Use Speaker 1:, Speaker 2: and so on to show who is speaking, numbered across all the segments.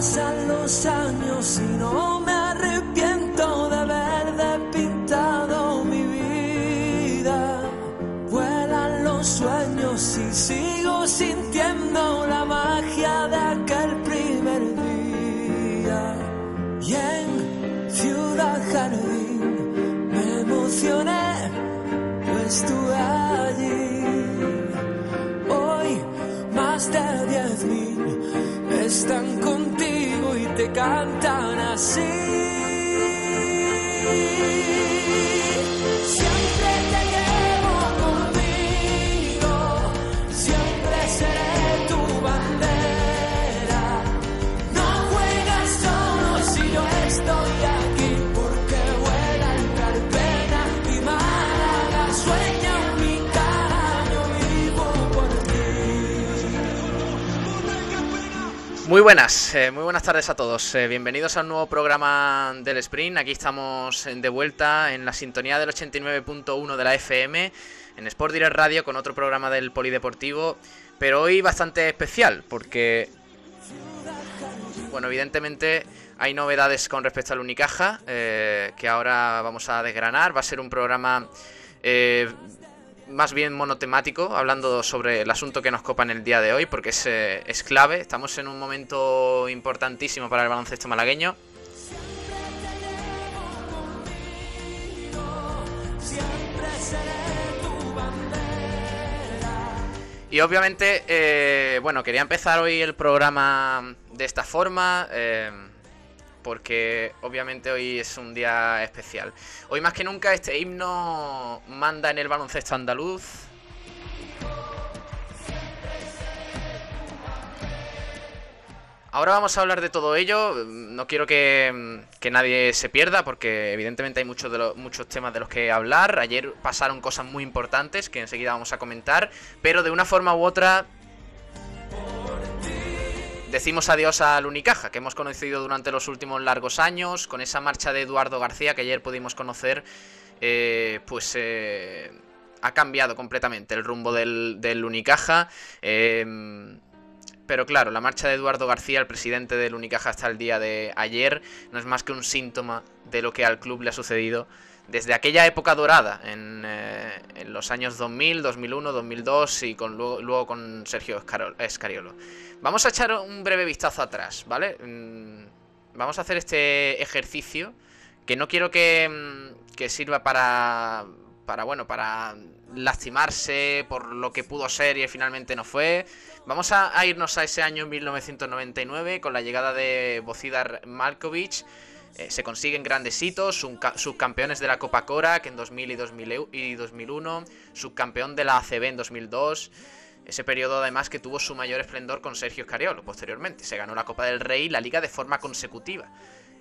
Speaker 1: Pasan los años y no cantan así.
Speaker 2: Muy buenas, eh, muy buenas tardes a todos. Eh, bienvenidos a un nuevo programa del Sprint. Aquí estamos de vuelta en la sintonía del 89.1 de la FM, en Sport Direct Radio, con otro programa del Polideportivo. Pero hoy bastante especial, porque, bueno, evidentemente hay novedades con respecto al Unicaja, eh, que ahora vamos a desgranar. Va a ser un programa eh, más bien monotemático, hablando sobre el asunto que nos copa en el día de hoy, porque es, eh, es clave. Estamos en un momento importantísimo para el baloncesto malagueño. Y obviamente, eh, bueno, quería empezar hoy el programa de esta forma, eh, porque obviamente hoy es un día especial. Hoy más que nunca este himno manda en el baloncesto andaluz. Ahora vamos a hablar de todo ello. No quiero que, que nadie se pierda porque evidentemente hay muchos, de muchos temas de los que hablar. Ayer pasaron cosas muy importantes que enseguida vamos a comentar. Pero de una forma u otra decimos adiós al Unicaja, que hemos conocido durante los últimos largos años, con esa marcha de Eduardo García que ayer pudimos conocer, eh, pues eh, ha cambiado completamente el rumbo del, Unicaja. Eh, pero claro, la marcha de Eduardo García, el presidente del Unicaja hasta el día de ayer, no es más que un síntoma de lo que al club le ha sucedido desde aquella época dorada, en, eh, en los años 2000, 2001, 2002 y con, luego, luego con Sergio Escariolo. Vamos a echar un breve vistazo atrás, ¿vale? Mm, Vamos a hacer este ejercicio que no quiero que, mm, que sirva para, para, bueno, para lastimarse por lo que pudo ser y finalmente no fue. Vamos a, a irnos a ese año 1999 con la llegada de Bocida Malkovich. Eh, se consiguen grandes hitos, subca- subcampeones de la Copa Cora, en 2000 y, 2000 eu- y 2001, subcampeón de la ACB en 2002. Ese periodo además que tuvo su mayor esplendor con Sergio Scariolo posteriormente. Se ganó la Copa del Rey y la Liga de forma consecutiva.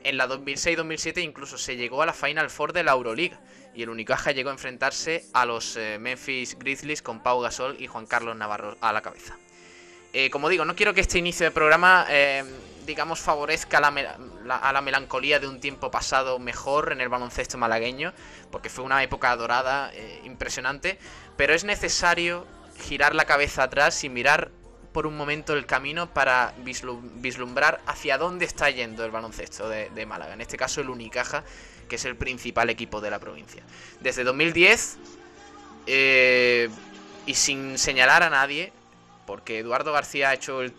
Speaker 2: En la 2006-2007 incluso se llegó a la Final Four de la Euroliga y el Unicaja llegó a enfrentarse a los eh, Memphis Grizzlies con Pau Gasol y Juan Carlos Navarro a la cabeza. Eh, como digo, no quiero que este inicio de programa, eh, digamos, favorezca a la melancolía de un tiempo pasado mejor en el baloncesto malagueño, porque fue una época dorada eh, impresionante, pero es necesario girar la cabeza atrás y mirar por un momento el camino para vislum- vislumbrar hacia dónde está yendo el baloncesto de, de Málaga, en este caso el Unicaja, que es el principal equipo de la provincia. Desde 2010, eh, y sin señalar a nadie, porque Eduardo García ha hecho el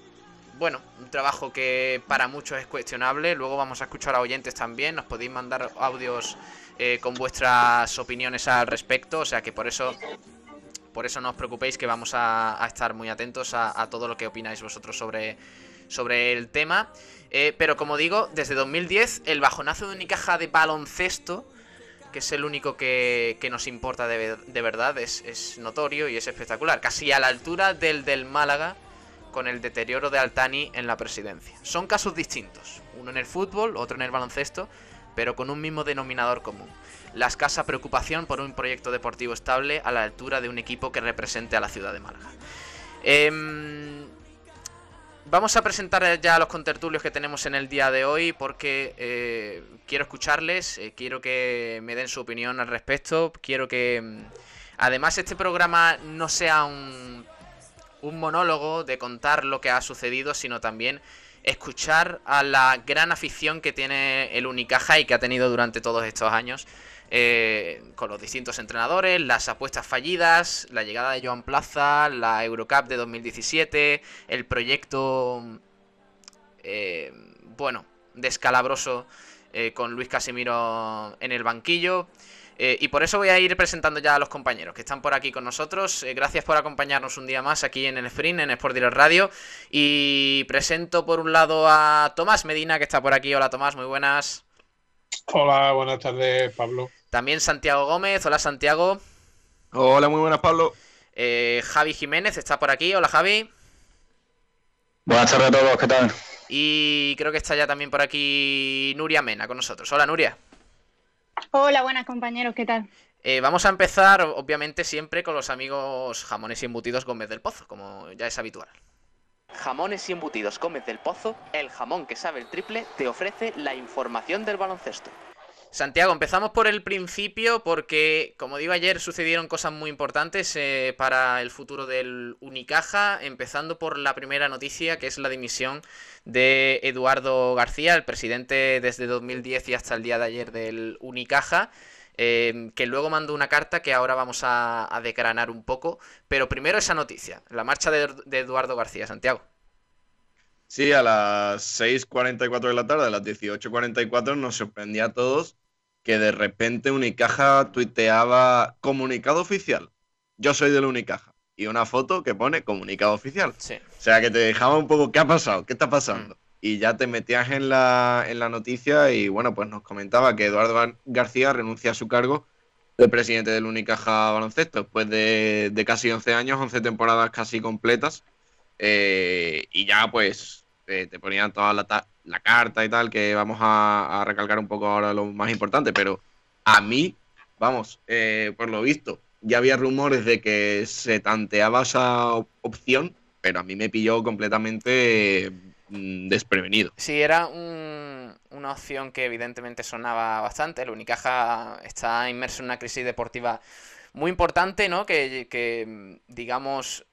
Speaker 2: bueno, un trabajo que para muchos es cuestionable. Luego vamos a escuchar a oyentes también. Nos podéis mandar audios eh, con vuestras opiniones al respecto. O sea que por eso, por eso no os preocupéis que vamos a, estar muy atentos a, a todo lo que opináis vosotros sobre, sobre el tema. Eh, pero como digo, desde 2010 el bajonazo de Unicaja de baloncesto, que es el único que, que nos importa de, de verdad, es, es notorio y es espectacular. Casi a la altura del del Málaga con el deterioro de Altani en la presidencia. Son casos distintos, uno en el fútbol, otro en el baloncesto, pero con un mismo denominador común. La escasa preocupación por un proyecto deportivo estable a la altura de un equipo que represente a la ciudad de Málaga. Em, vamos a presentar ya a los contertulios que tenemos en el día de hoy porque eh, quiero escucharles, eh, quiero que me den su opinión al respecto, quiero que mm, además este programa no sea un un monólogo de contar lo que ha sucedido, sino también escuchar a la gran afición que tiene el Unicaja y que ha tenido durante todos estos años. Eh, con los distintos entrenadores, las apuestas fallidas, la llegada de Joan Plaza, la Eurocup de 2017, el proyecto, eh, bueno, descalabroso eh, con Luis Casimiro en el banquillo. Eh, y por eso voy a ir presentando ya a los compañeros que están por aquí con nosotros. Gracias por acompañarnos un día más aquí en el Sprint, en Sport Direct Radio. Y presento por un lado a Tomás Medina, que está por aquí. Hola Tomás, muy buenas.
Speaker 3: Hola, buenas tardes, Pablo.
Speaker 2: También Santiago Gómez. Hola Santiago.
Speaker 4: Hola, muy buenas, Pablo.
Speaker 2: Eh, Javi Jiménez está por aquí. Hola Javi.
Speaker 5: Buenas tardes a todos, ¿qué tal?
Speaker 2: Y creo que está ya también por aquí Nuria Mena con nosotros. Hola Nuria.
Speaker 6: Hola, buenas compañeros, ¿qué tal?
Speaker 2: Eh, vamos a empezar, obviamente, siempre con los amigos jamones y embutidos Gómez del Pozo, como ya es habitual. Jamones y embutidos Gómez del Pozo, el jamón que sabe el triple, te ofrece la información del baloncesto. Santiago, empezamos por el principio porque, como digo ayer, sucedieron cosas muy importantes eh, para el futuro del Unicaja, empezando por la primera noticia, que es la dimisión de Eduardo García, el presidente desde 2010 y hasta el día de ayer del Unicaja, eh, que luego mandó una carta que ahora vamos a, a decranar un poco, pero primero esa noticia, la marcha de, de Eduardo García, Santiago.
Speaker 4: Sí, a las 6.44 de la tarde, a las 18.44 nos sorprendía a todos que de repente Unicaja tuiteaba comunicado oficial. Yo soy del Unicaja. Y una foto que pone comunicado oficial.
Speaker 2: Sí.
Speaker 4: O sea, que te dejaba un poco, ¿qué ha pasado? ¿Qué está pasando? Y ya te metías en la, en la noticia y bueno, pues nos comentaba que Eduardo Gar- García renuncia a su cargo de presidente del Unicaja Baloncesto después de, de casi 11 años, 11 temporadas casi completas. Eh, y ya pues eh, te ponían toda la, la carta y tal, que vamos a, recalcar un poco ahora lo más importante, pero a mí, vamos, eh, por lo visto, ya había rumores de que se tanteaba esa op- opción, pero a mí me pilló completamente mm, desprevenido.
Speaker 2: Sí, era un- una opción que evidentemente sonaba bastante. El Unicaja está inmerso en una crisis deportiva muy importante, ¿no? Que, digamos,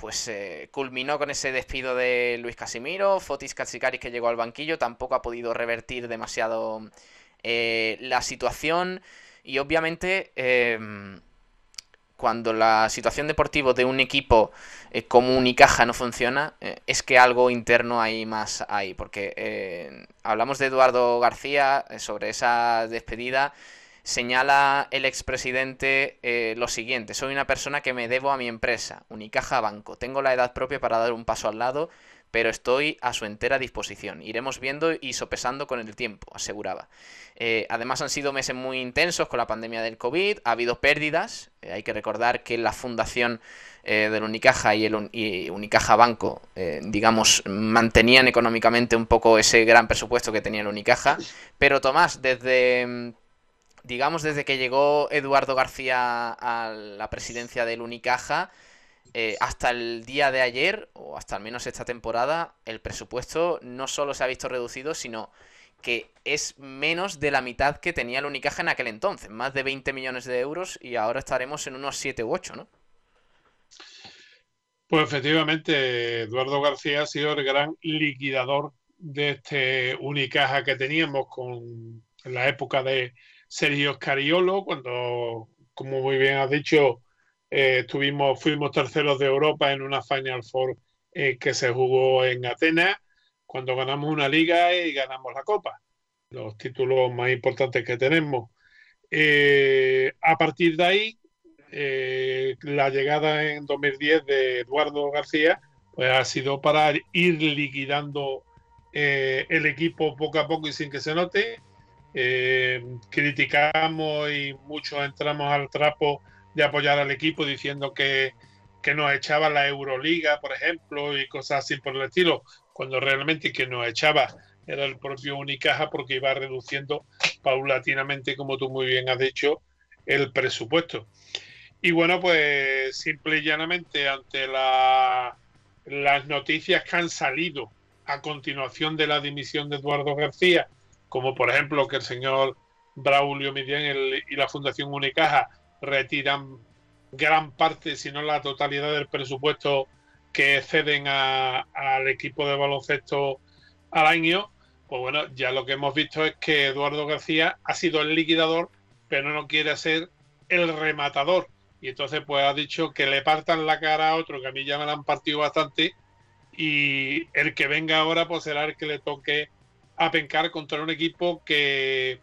Speaker 2: pues eh, culminó con ese despido de Luis Casimiro. Fotis Katsikaris, que llegó al banquillo, tampoco ha podido revertir demasiado eh, la situación. Y obviamente, em, cuando la situación deportiva de un equipo eh, como Unicaja no funciona, eh, es que algo interno hay más ahí. Porque eh, hablamos de Eduardo García eh, sobre esa despedida. Señala el expresidente eh, lo siguiente: Soy una persona que me debo a mi empresa, Unicaja Banco. Tengo la edad propia para dar un paso al lado, pero estoy a su entera disposición. Iremos viendo y sopesando con el tiempo, aseguraba. Eh, además han sido meses muy intensos con la pandemia del COVID, ha habido pérdidas. Eh, hay que recordar que la fundación eh, del Unicaja y el y Unicaja Banco, digamos, mantenían económicamente un poco ese gran presupuesto que tenía el Unicaja. Pero Tomás, desde, mm, digamos, desde que llegó Eduardo García a la presidencia del Unicaja, eh, hasta el día de ayer, o hasta al menos esta temporada, el presupuesto no solo se ha visto reducido, sino que es menos de la mitad que tenía el Unicaja en aquel entonces, más de 20 millones de euros y ahora estaremos en unos 7 u 8, ¿no?
Speaker 3: Pues efectivamente, Eduardo García ha sido el gran liquidador de este Unicaja que teníamos con en la época de Sergio Scariolo, cuando, como muy bien has dicho, eh, estuvimos, fuimos terceros de Europa en una Final Four eh, que se jugó en Atenas, cuando ganamos una liga y ganamos la Copa, los títulos más importantes que tenemos. Eh, a partir de ahí, eh, la llegada en 2010 de Eduardo García pues ha sido para ir liquidando el equipo poco a poco y sin que se note. Eh, criticamos y muchos entramos al trapo de apoyar al equipo diciendo que, que nos echaba la Euroliga, por ejemplo, y cosas así por el estilo, cuando realmente que nos echaba era el propio Unicaja porque iba reduciendo paulatinamente, como tú muy bien has dicho, el presupuesto. Y bueno, pues simple y llanamente ante la, las noticias que han salido a continuación de la dimisión de Eduardo García, como por ejemplo que el señor Braulio Millán y la Fundación Unicaja retiran gran parte, si no la totalidad del presupuesto que ceden al equipo de baloncesto al año, pues bueno, ya lo que hemos visto es que Eduardo García ha sido el liquidador, pero no quiere ser el rematador. Y entonces pues ha dicho que le partan la cara a otro, que a mí ya me la han partido bastante, y el que venga ahora pues será el que le toque a pencar contra un equipo que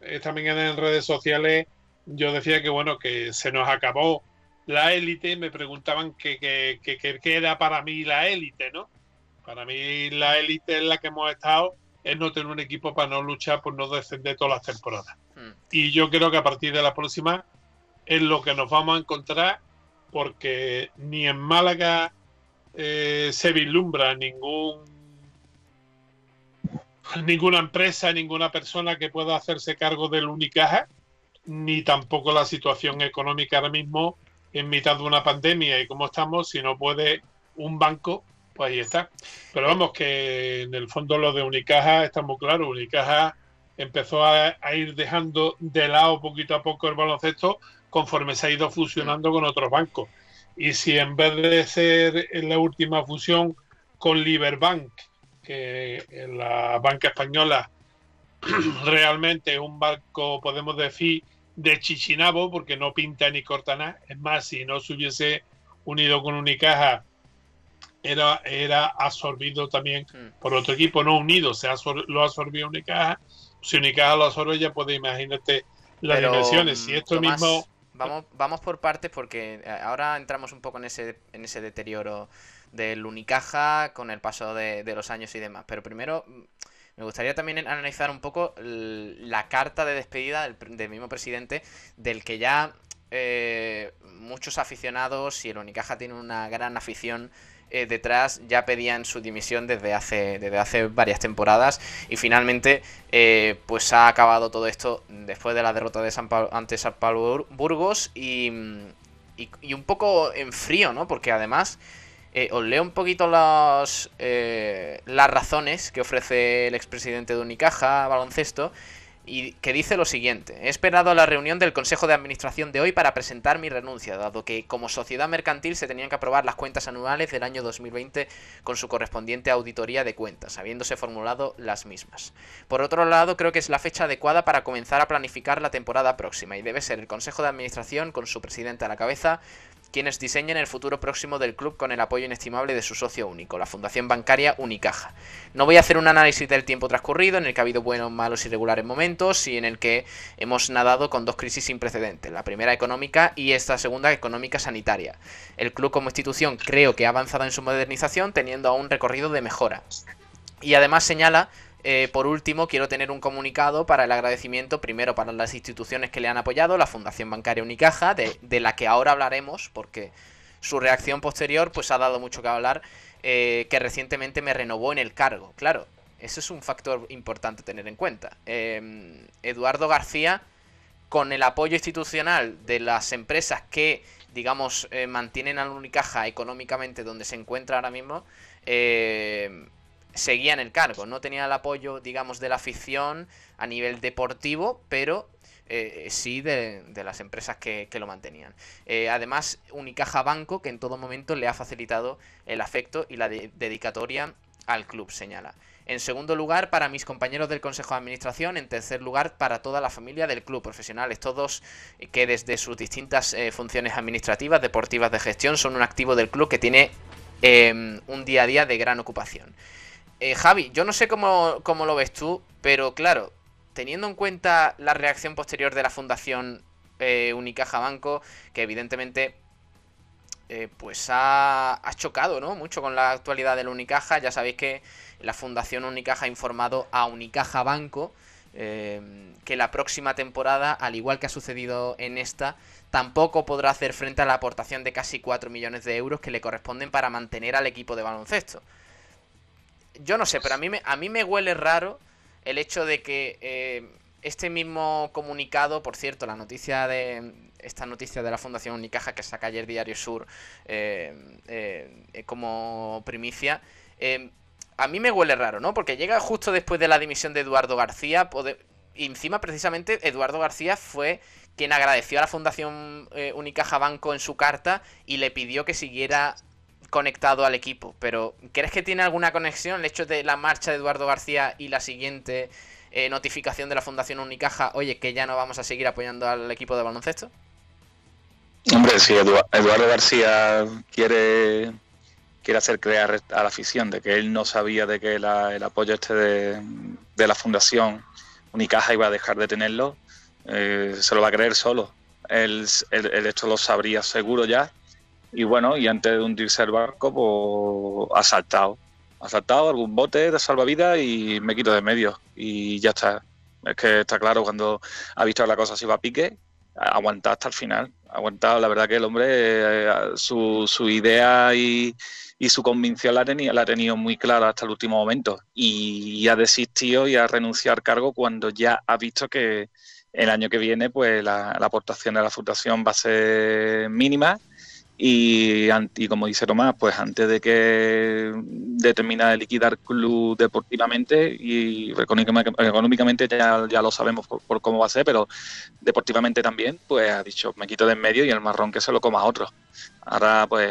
Speaker 3: esta mañana en redes sociales yo decía que bueno, que se nos acabó la élite, me preguntaban qué que, que, que, era para mí la élite, ¿no? Para mí la élite en la que hemos estado es no tener un equipo para no luchar por no descender todas las temporadas.
Speaker 2: Hmm.
Speaker 3: Y yo creo que a partir de la próxima es lo que nos vamos a encontrar porque ni en Málaga eh, se vislumbra ningún ninguna empresa, ninguna persona que pueda hacerse cargo del Unicaja, ni tampoco la situación económica ahora mismo en mitad de una pandemia y cómo estamos, si no puede un banco, pues ahí está. Pero vamos, que en el fondo lo de Unicaja está muy claro. Unicaja empezó a, a ir dejando de lado poquito a poco el baloncesto conforme se ha ido fusionando con otros bancos. Y si en vez de ser en la última fusión con Liberbank, que la banca española realmente es un banco, podemos decir, de Chichinabo, porque no pinta ni corta nada. Es más, si no se hubiese unido con Unicaja, era, era absorbido también
Speaker 2: Mm.
Speaker 3: por otro equipo, no unido, se absor- lo absorbió Unicaja. Si Unicaja lo absorbe, ya puede imagínate las
Speaker 2: Pero,
Speaker 3: dimensiones. Si
Speaker 2: mm,
Speaker 3: esto
Speaker 2: Tomás,
Speaker 3: mismo.
Speaker 2: Vamos, vamos por partes porque eh, ahora entramos un poco en ese, en ese deterioro del Unicaja con el paso de, los años y demás. Pero primero mm, me gustaría también analizar un poco la carta de despedida del, mismo presidente, del que ya eh, muchos aficionados y el Unicaja tiene una gran afición eh, detrás ya pedían su dimisión desde hace, desde hace varias temporadas y finalmente eh, pues ha acabado todo esto después de la derrota de San Pablo, ante San Pablo Bur- Burgos y, y, y un poco en frío, ¿no? Porque además eh, os leo un poquito las, eh, las razones que ofrece el expresidente de Unicaja Baloncesto y que dice lo siguiente. He esperado a la reunión del Consejo de Administración de hoy para presentar mi renuncia, dado que como sociedad mercantil se tenían que aprobar las cuentas anuales del año 2020 con su correspondiente auditoría de cuentas, habiéndose formulado las mismas. Por otro lado, creo que es la fecha adecuada para comenzar a planificar la temporada próxima y debe ser el Consejo de Administración, con su presidente a la cabeza, quienes diseñen el futuro próximo del club con el apoyo inestimable de su socio único, la Fundación Bancaria Unicaja. No voy a hacer un análisis del tiempo transcurrido, en el que ha habido buenos, malos y regulares momentos, y en el que hemos nadado con dos crisis sin precedentes, la primera económica y esta segunda económica sanitaria. El club como institución creo que ha avanzado en su modernización, teniendo aún recorrido de mejora. Y además señala eh, por último, quiero tener un comunicado para el agradecimiento, primero para las instituciones que le han apoyado, la Fundación Bancaria Unicaja, de, de la que ahora hablaremos, porque su reacción posterior pues ha dado mucho que hablar, eh, que recientemente me renovó en el cargo. Claro, eso es un factor importante tener en cuenta. Eh, Eduardo García, con el apoyo institucional de las empresas que, digamos, eh, mantienen a Unicaja económicamente donde se encuentra ahora mismo, eh, seguía en el cargo. No tenía el apoyo, digamos, de la afición a nivel deportivo, pero eh, sí de, las empresas que, lo mantenían. Eh, además, Unicaja Banco, que en todo momento le ha facilitado el afecto y la de dedicatoria al club, señala. En segundo lugar, para mis compañeros del Consejo de Administración. En tercer lugar, para toda la familia del club, profesionales, todos que desde sus distintas eh, funciones administrativas, deportivas, de gestión, son un activo del club que tiene eh, un día a día de gran ocupación. Eh, Javi, yo no sé cómo, cómo, lo ves tú, pero claro, teniendo en cuenta la reacción posterior de la Fundación eh, Unicaja Banco, que evidentemente eh, pues ha, ha, chocado ¿no? mucho con la actualidad del Unicaja. Ya sabéis que la Fundación Unicaja ha informado a Unicaja Banco eh, que la próxima temporada, al igual que ha sucedido en esta, tampoco podrá hacer frente a la aportación de casi 4 millones de euros que le corresponden para mantener al equipo de baloncesto yo no sé, pero a mí me, a mí me huele raro el hecho de que eh, este mismo comunicado, por cierto, la noticia de esta noticia de la Fundación Unicaja que saca ayer Diario Sur eh, eh, como primicia, eh, a mí me huele raro, ¿no? Porque llega justo después de la dimisión de Eduardo García, y encima precisamente Eduardo García fue quien agradeció a la Fundación Unicaja Banco en su carta y le pidió que siguiera conectado al equipo, pero ¿crees que tiene alguna conexión el hecho de la marcha de Eduardo García y la siguiente eh, notificación de la Fundación Unicaja, oye, que ya no vamos a seguir apoyando al equipo de baloncesto?
Speaker 5: Hombre, si Edu- Eduardo García quiere, quiere hacer creer a la afición de que él no sabía de que el apoyo este de, de la Fundación Unicaja iba a dejar de tenerlo, eh, se lo va a creer solo. Él, él- él esto lo sabría seguro ya. Y bueno, y antes de hundirse el barco, pues ha saltado. Ha saltado algún bote de salvavidas y me quito de medio. Y ya está. Es que está claro, cuando ha visto que la cosa se iba a pique, aguantado hasta el final. Ha aguantado, la verdad que el hombre, eh, su, su idea y, y su convicción la, tenía, la ha tenido muy clara hasta el último momento. Y, ha desistido y ha renunciado al cargo cuando ya ha visto que el año que viene pues la, la aportación de la fundación va a ser mínima y, y como dice Tomás, pues antes de que de terminar de liquidar club deportivamente y económicamente, ya lo sabemos por, por cómo va a ser, pero deportivamente también, pues ha dicho, me quito de en medio y el marrón que se lo coma a otro. Ahora, pues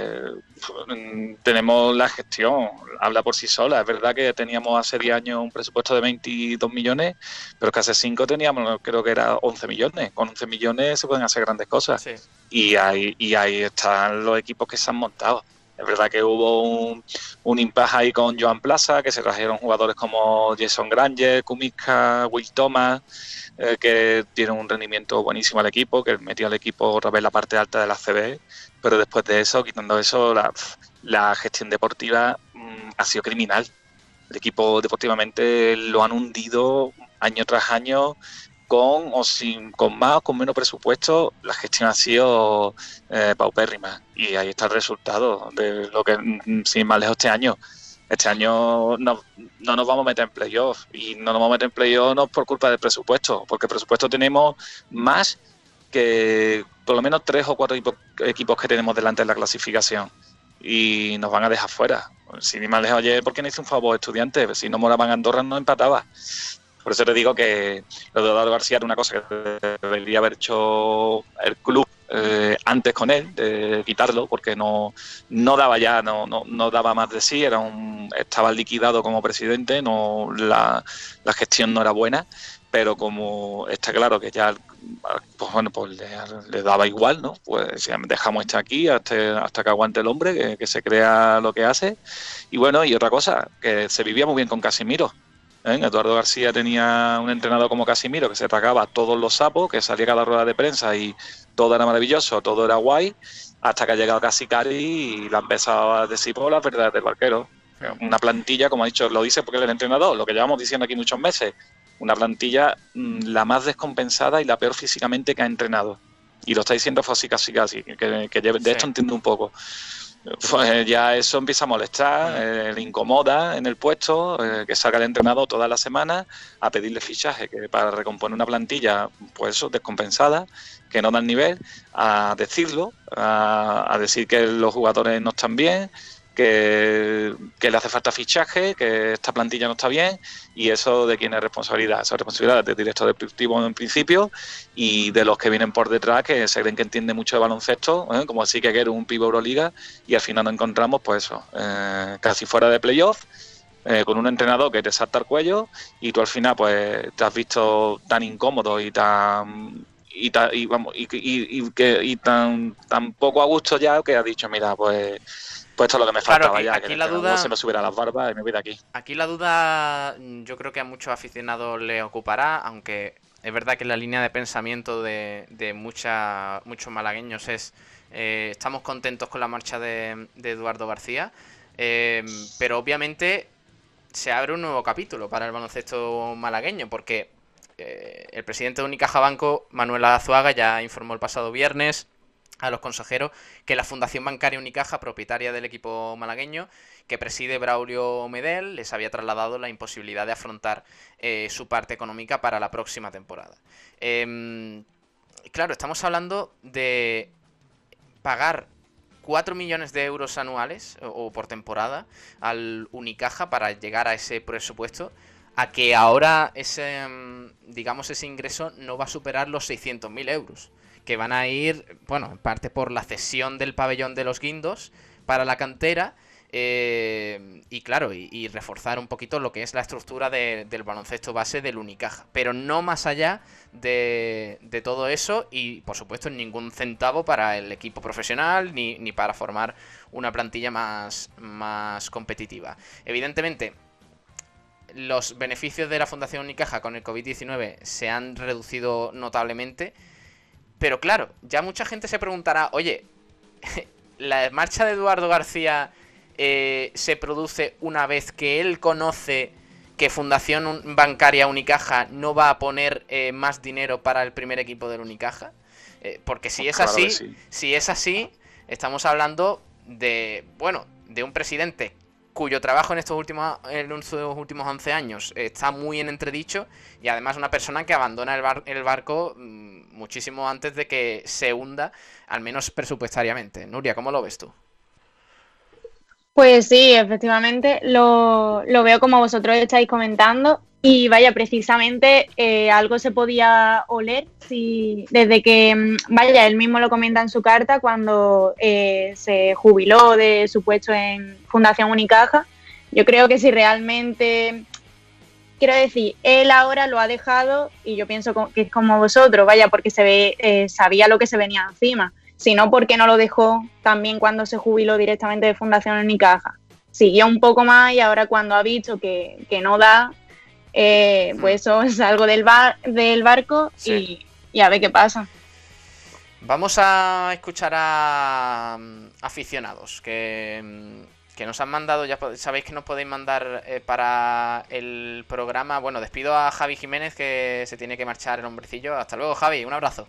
Speaker 5: tenemos la gestión, habla por sí sola. Es verdad que teníamos hace 10 años un presupuesto de 22 millones, pero que hace 5 teníamos, creo que era 11 millones. Con 11 millones se pueden hacer grandes cosas
Speaker 2: Sí.
Speaker 5: y ahí, y ahí están los equipos que se han montado. Es verdad que hubo un, un impasse ahí con Joan Plaza, que se trajeron jugadores como Jason Granger, Kumiska, Will Thomas, eh, que tienen un rendimiento buenísimo al equipo, que metió al equipo otra vez la parte alta de la CB, pero después de eso, quitando eso, la, la gestión deportiva mm, ha sido criminal. El equipo deportivamente lo han hundido año tras año con o sin con más o con menos presupuesto la gestión ha sido eh, paupérrima. Y ahí está el resultado de lo que mm, sin más lejos este año. Este año no, no nos vamos a meter en playoff. Y no nos vamos a meter en playoff no por culpa del presupuesto porque presupuesto tenemos más que por lo menos tres o cuatro equipo- equipos que tenemos delante de la clasificación. Y nos van a dejar fuera. Sin ir más lejos ayer porque no hice un favor estudiantes si no moraban Andorra no empataba por eso te digo que lo de Eduardo García era una cosa que debería haber hecho el club eh, antes con él, de quitarlo, porque no, no daba ya, no, no, no daba más de sí, era un, estaba liquidado como presidente, no la, la gestión no era buena, pero como está claro que ya pues bueno, pues le, daba igual, ¿no? Pues dejamos este aquí hasta, hasta que aguante el hombre, que, que se crea lo que hace. Y bueno, y otra cosa, que se vivía muy bien con Casimiro. ¿Eh? Eduardo García tenía un entrenador como Casimiro que se tragaba todos los sapos, que salía cada rueda de prensa y todo era maravilloso, todo era guay, hasta que ha llegado Casicari y la ha empezado a decir por las verdades del barquero. Una plantilla, como ha dicho, lo dice porque es el entrenador, lo que llevamos diciendo aquí muchos meses, una plantilla mm, la más descompensada y la peor físicamente que ha entrenado. Y lo está diciendo Fossi casi casi, que, que de
Speaker 2: Sí.
Speaker 5: esto entiendo un poco. Pues ya eso empieza a molestar, eh, le incomoda en el puesto, eh, que salga el entrenador toda la semana a pedirle fichaje que para recomponer una plantilla, pues eso, descompensada, que no da el nivel, a decirlo, a, a decir que los jugadores no están bien, que, le hace falta fichaje, que esta plantilla no está bien, y eso de quién es responsabilidad. Esa es responsabilidad del director deportivo en principio y de los que vienen por detrás, que se creen que entiende mucho de baloncesto, ¿eh? como así que quiere un pivo Euroliga, y al final nos encontramos, pues eso, eh, casi fuera de playoff, eh, con un entrenador que te salta el cuello, y tú al final, pues te has visto tan incómodo y tan. Y, y, vamos, y, que, y tan, tan poco a gusto ya que has dicho, mira, pues, pues esto es lo que me
Speaker 2: Claro,
Speaker 5: faltaba
Speaker 2: aquí-
Speaker 5: ya,
Speaker 2: aquí
Speaker 5: que
Speaker 2: la duda-
Speaker 5: se me subiera las barbas y me voy de aquí.
Speaker 2: Aquí la duda mm, yo creo que a muchos aficionados le ocupará, aunque es verdad que la línea de pensamiento de, de mucha, muchos malagueños es eh, estamos contentos con la marcha de, de Eduardo García, eh, pero obviamente se abre un nuevo capítulo para el baloncesto malagueño, porque eh, el presidente de Unicaja Banco, Manuel Azuaga, ya informó el pasado viernes a los consejeros que la Fundación Bancaria Unicaja, propietaria del equipo malagueño, que preside Braulio Medel, les había trasladado la imposibilidad de afrontar eh, su parte económica para la próxima temporada. Em, claro, estamos hablando de pagar 4 millones de euros anuales o, o por temporada al Unicaja para llegar a ese presupuesto a que ahora ese mm, digamos ese ingreso no va a superar los 600.000 euros que van a ir bueno en parte por la cesión del pabellón de los guindos para la cantera. eh, y claro, y, reforzar un poquito lo que es la estructura de- del baloncesto base del Unicaja. Pero no más allá de, de todo eso y, por supuesto, ningún centavo para el equipo profesional ni, ni para formar una plantilla más, más competitiva. Evidentemente, los beneficios de la Fundación Unicaja con el COVID-19 se han reducido notablemente. Pero claro, ya mucha gente se preguntará, oye, la marcha de Eduardo García eh, se produce una vez que él conoce que Fundación Un- Bancaria Unicaja no va a poner eh, más dinero para el primer equipo del Unicaja. Eh, porque si es
Speaker 5: Claro
Speaker 2: así,
Speaker 5: sí.
Speaker 2: si es así, estamos hablando de, bueno, de un presidente cuyo trabajo en estos últimos, en últimos 11 años está muy en entredicho y además una persona que abandona el, bar- el barco mm, muchísimo antes de que se hunda, al menos presupuestariamente. Nuria, ¿cómo lo ves tú?
Speaker 6: Pues sí, efectivamente, lo, lo veo como vosotros estáis comentando. Y vaya, precisamente eh, algo se podía oler si, desde que, mm, vaya, él mismo lo comenta en su carta cuando eh, se jubiló de su puesto en Fundación Unicaja. Yo creo que si realmente, quiero decir, él ahora lo ha dejado y yo pienso que es como vosotros, vaya, porque se ve, eh, sabía lo que se venía encima sino porque no lo dejó también cuando se jubiló directamente de Fundación Unicaja. Siguió un poco más y ahora cuando ha visto que, que no da, eh, pues eso salgo del, bar, del barco
Speaker 2: Sí.
Speaker 6: y, y a ver qué pasa.
Speaker 2: Vamos a escuchar a mm, aficionados que, mm, que nos han mandado, ya sabéis que nos podéis mandar eh, para el programa. Bueno, despido a Javi Jiménez que se tiene que marchar el hombrecillo. Hasta luego, Javi, un abrazo.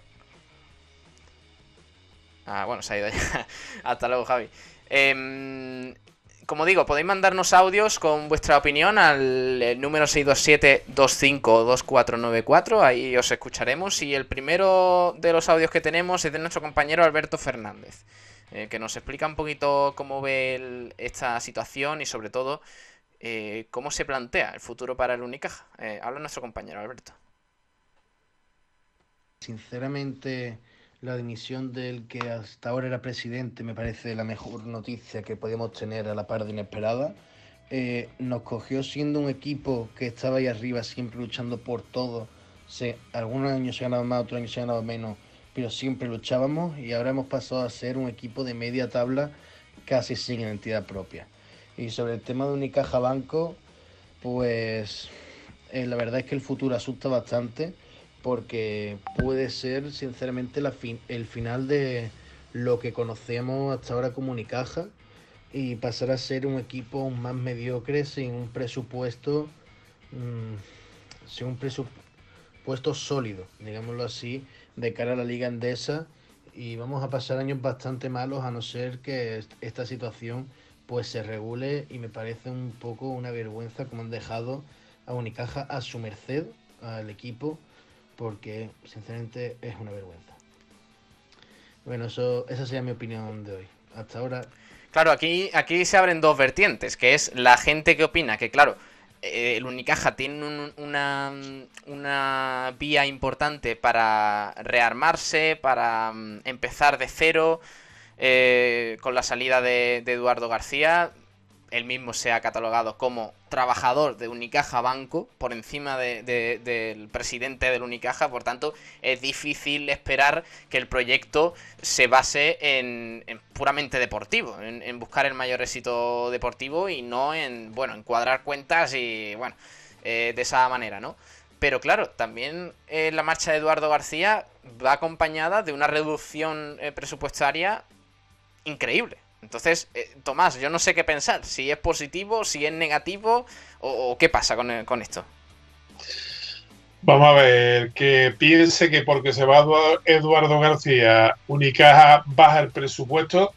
Speaker 2: Ah, bueno, se ha ido ya. Hasta luego, Javi. Em, como digo, podéis mandarnos audios con vuestra opinión al número 627-252494. Ahí os escucharemos. Y el primero de los audios que tenemos es de nuestro compañero Alberto Fernández, eh, que nos explica un poquito cómo ve esta situación y, sobre todo, eh, cómo se plantea el futuro para el Unicaja. Eh, habla nuestro compañero Alberto.
Speaker 7: Sinceramente, la dimisión del que hasta ahora era presidente me parece la mejor noticia que podíamos tener a la par de inesperada. Eh, nos cogió siendo un equipo que estaba ahí arriba, siempre luchando por todo. Se, algunos años se ganaba más, otros años se ganaba menos, pero siempre luchábamos y ahora hemos pasado a ser un equipo de media tabla casi sin identidad propia. Y sobre el tema de Unicaja Banco, pues eh, la verdad es que el futuro asusta bastante porque puede ser sinceramente el final de lo que conocemos hasta ahora como Unicaja y pasar a ser un equipo más mediocre sin un presupuesto mm, sin un presupuesto sólido, digámoslo así, de cara a la Liga Endesa. Y vamos a pasar años bastante malos a no ser que est- esta situación pues se regule y me parece un poco una vergüenza como han dejado a Unicaja a su merced al equipo porque sinceramente es una vergüenza. Bueno, eso, esa sería mi opinión de hoy. Hasta ahora,
Speaker 2: Claro, aquí, aquí se abren dos vertientes, que es la gente que opina que, claro, eh, el Unicaja tiene un- una, una vía importante para rearmarse, para mm, empezar de cero, eh, con la salida de, de Eduardo García. Él mismo se ha catalogado como trabajador de Unicaja Banco por encima de- de- del presidente del Unicaja, por tanto es difícil esperar que el proyecto se base en, en puramente deportivo, en, en buscar el mayor éxito deportivo y no en, bueno, en cuadrar cuentas y, bueno, eh, de esa manera, ¿no? Pero claro, también eh, la marcha de Eduardo García va acompañada de una reducción eh, presupuestaria increíble. Entonces, eh, Tomás, yo no sé qué pensar, si es positivo, si es negativo o, qué pasa con, con esto.
Speaker 3: Vamos a ver, que piense que porque se va Edu- Eduardo García, Unicaja baja el presupuesto,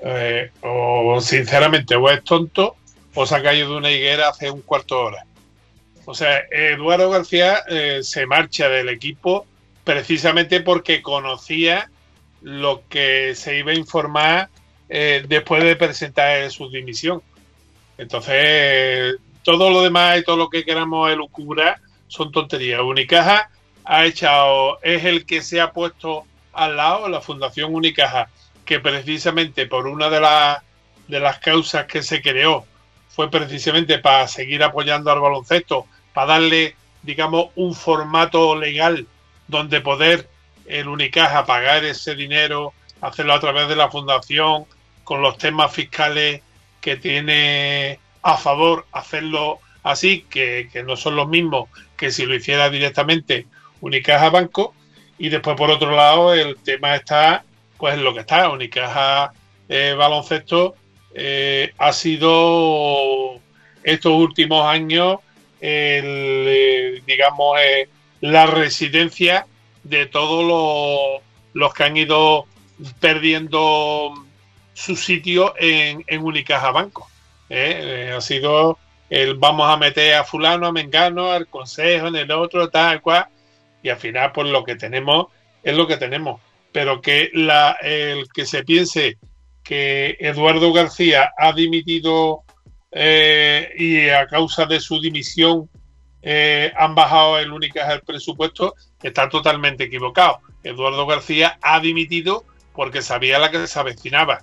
Speaker 3: eh, o sinceramente o es tonto o se ha caído de una higuera hace un cuarto de hora. O sea, Eduardo García eh, se marcha del equipo precisamente porque conocía lo que se iba a informar eh, después de presentar su dimisión. Entonces, todo lo demás y todo lo que queramos elucubrar son tonterías. Unicaja ha echado, es el que se ha puesto al lado, la Fundación Unicaja, que precisamente por una de las de las causas que se creó fue precisamente para seguir apoyando al baloncesto, para darle, digamos, un formato legal donde poder el Unicaja pagar ese dinero, hacerlo a través de la fundación, con los temas fiscales que tiene a favor, hacerlo así, que, que no son los mismos que si lo hiciera directamente Unicaja Banco. Y después, por otro lado, el tema está, pues lo que está, Unicaja eh, Baloncesto eh, ha sido estos últimos años, el, eh, digamos, eh, la residencia de todos los, los que han ido perdiendo su sitio en, en Unicaja Banco. ¿eh? Eh, ha sido el vamos a meter a fulano, a Mengano, al consejo, en el otro, tal cual, y al final, pues lo que tenemos es lo que tenemos. Pero que la, el que se piense que Eduardo García ha dimitido eh, y a causa de su dimisión han bajado el Unicaja el presupuesto, está totalmente equivocado. Eduardo García ha dimitido porque sabía la que se avecinaba.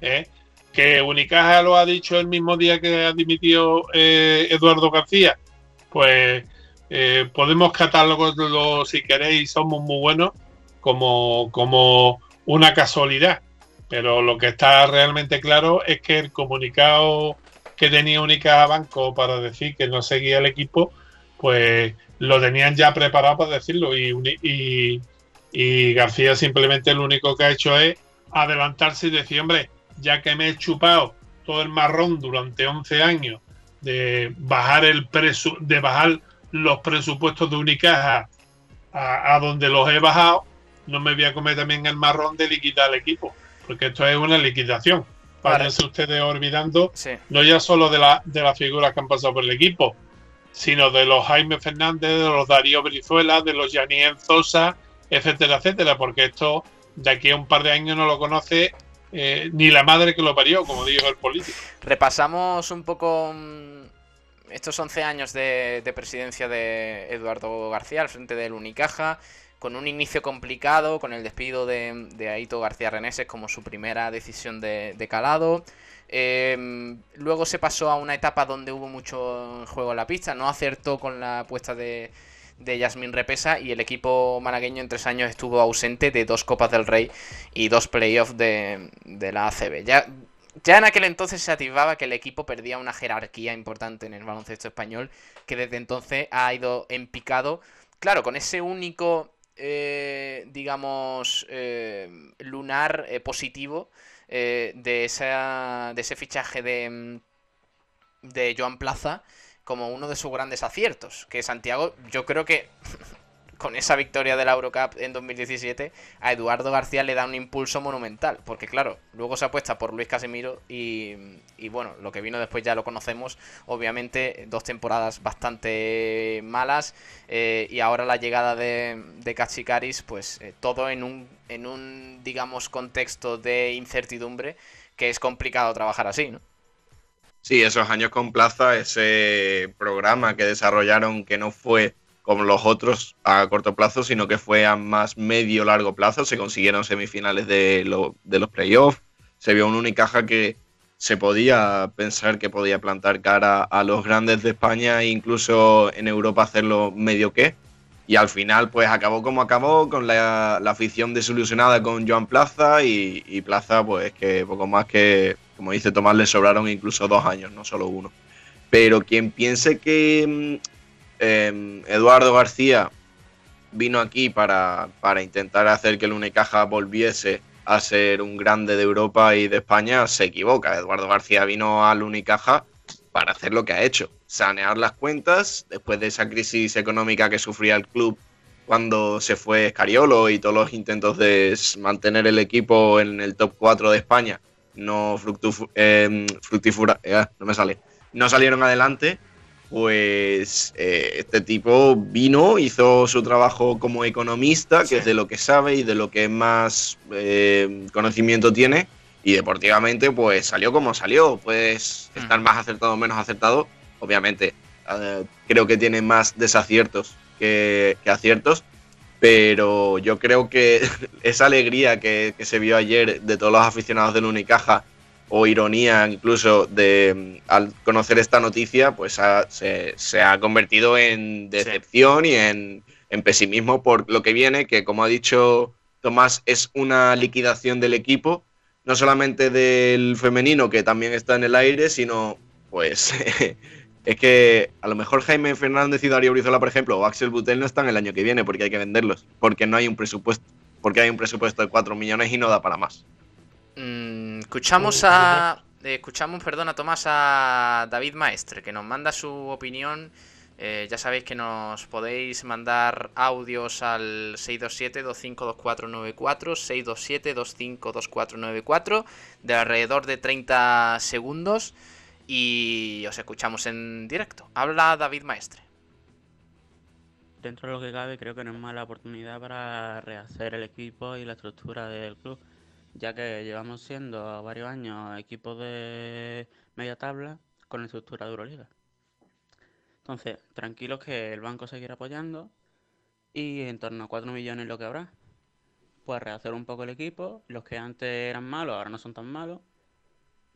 Speaker 3: ¿Eh? Que Unicaja lo ha dicho el mismo día que ha dimitido eh, Eduardo García, pues eh, podemos catalogarlo si queréis, somos muy buenos, como, como una casualidad. Pero lo que está realmente claro es que el comunicado que tenía Unicaja Banco para decir que no seguía el equipo, pues lo tenían ya preparado para decirlo. Y, y García simplemente lo único que ha hecho es adelantarse y decir, hombre, ya que me he chupado todo el marrón durante 11 años de bajar el presu de bajar los presupuestos de Unicaja a, a donde los he bajado, no me voy a comer también el marrón de liquidar el equipo, porque esto es una liquidación.
Speaker 2: Vale.
Speaker 3: Váyanse ustedes olvidando
Speaker 2: Sí.
Speaker 3: no ya solo de, la, de las figuras que han pasado por el equipo, sino de los Jaime Fernández, de los Darío Brizuela, de los Janien Zosa, etcétera, etcétera, porque esto de aquí a un par de años no lo conoce eh, ni la madre que lo parió, como dijo el político.
Speaker 2: Repasamos un poco mm, estos 11 años de, de presidencia de Eduardo García al frente del Unicaja, con un inicio complicado, con el despido de, Aito García Reneses como su primera decisión de, calado. Eh, luego se pasó a una etapa donde hubo mucho juego en la pista, no acertó con la apuesta de, de Yasmín Repesa y el equipo malagueño en tres años estuvo ausente de dos Copas del Rey y dos playoffs de, de la ACB. Ya, ya en aquel entonces se atisbaba que el equipo perdía una jerarquía importante en el baloncesto español, que desde entonces ha ido en picado. Claro, con ese único, eh, digamos, eh, lunar eh, positivo eh, de, de ese fichaje de, mm, de Joan Plaza como uno de sus grandes aciertos. Que Santiago, yo creo que con esa victoria de la Eurocup en 2017, a Eduardo García le da un impulso monumental. Porque claro, luego se apuesta por Luis Casemiro y, y bueno, lo que vino después ya lo conocemos. Obviamente, dos temporadas bastante malas. eh, y ahora la llegada de, de Cachicaris, pues eh, todo en un, en un, digamos, contexto de incertidumbre que es complicado trabajar así, ¿no?
Speaker 4: Sí, esos años con Plaza, ese programa que desarrollaron que no fue como los otros a corto plazo, sino que fue a más medio largo plazo. Se consiguieron semifinales de, lo- de los playoffs. Se vio un Unicaja que se podía pensar que podía plantar cara a los grandes de España e incluso en Europa hacerlo medio que. Y al final, pues acabó como acabó, con la, la afición desilusionada con Joan Plaza y, y Plaza, pues que poco más que, como dice Tomás, le sobraron incluso dos años, no solo uno. Pero quien piense que mm, eh, Eduardo García vino aquí para, para intentar hacer que el Unicaja volviese a ser un grande de Europa y de España, se equivoca. Eduardo García vino al Unicaja para hacer lo que ha hecho, sanear las cuentas después de esa crisis económica que sufría el club cuando se fue Escariolo y todos los intentos de mantener el equipo en el top 4 de España no fructifu- eh, fructifura- eh, no me sale, no salieron adelante, pues eh, este tipo vino, hizo su trabajo como economista, que es de lo que sabe y de lo que más eh, conocimiento tiene, y deportivamente pues salió como salió, pues
Speaker 2: Mm.
Speaker 4: estar más acertado o menos acertado, obviamente eh, creo que tiene más desaciertos que, que aciertos, pero yo creo que esa alegría que, que se vio ayer de todos los aficionados del Unicaja o ironía incluso de mm, al conocer esta noticia, pues ha- se, se ha convertido en decepción y en, en pesimismo por lo que viene, que como ha dicho Tomás, es una liquidación del equipo, no solamente del femenino, que también está en el aire, sino pues es que a lo mejor Jaime Fernández y Darío Brizola, por ejemplo, o Axel Butel no están el año que viene porque hay que venderlos, porque no hay un presupuesto, porque hay un presupuesto de 4 millones y no da para más.
Speaker 2: Mm, escuchamos a. eh, escuchamos, perdona, Tomás, a David Maestre, que nos manda su opinión. Eh, ya sabéis que nos podéis mandar audios al 627-252494, 627-252494, de alrededor de 30 segundos. Y os escuchamos en directo. Habla David Maestre.
Speaker 8: Dentro de lo que cabe, creo que no es mala oportunidad para rehacer el equipo y la estructura del club, ya que llevamos siendo varios años equipos de media tabla con la estructura de Euroliga. Entonces, tranquilos que el banco seguirá apoyando y en torno a 4 millones lo que habrá. Pues rehacer un poco el equipo, los que antes eran malos ahora no son tan malos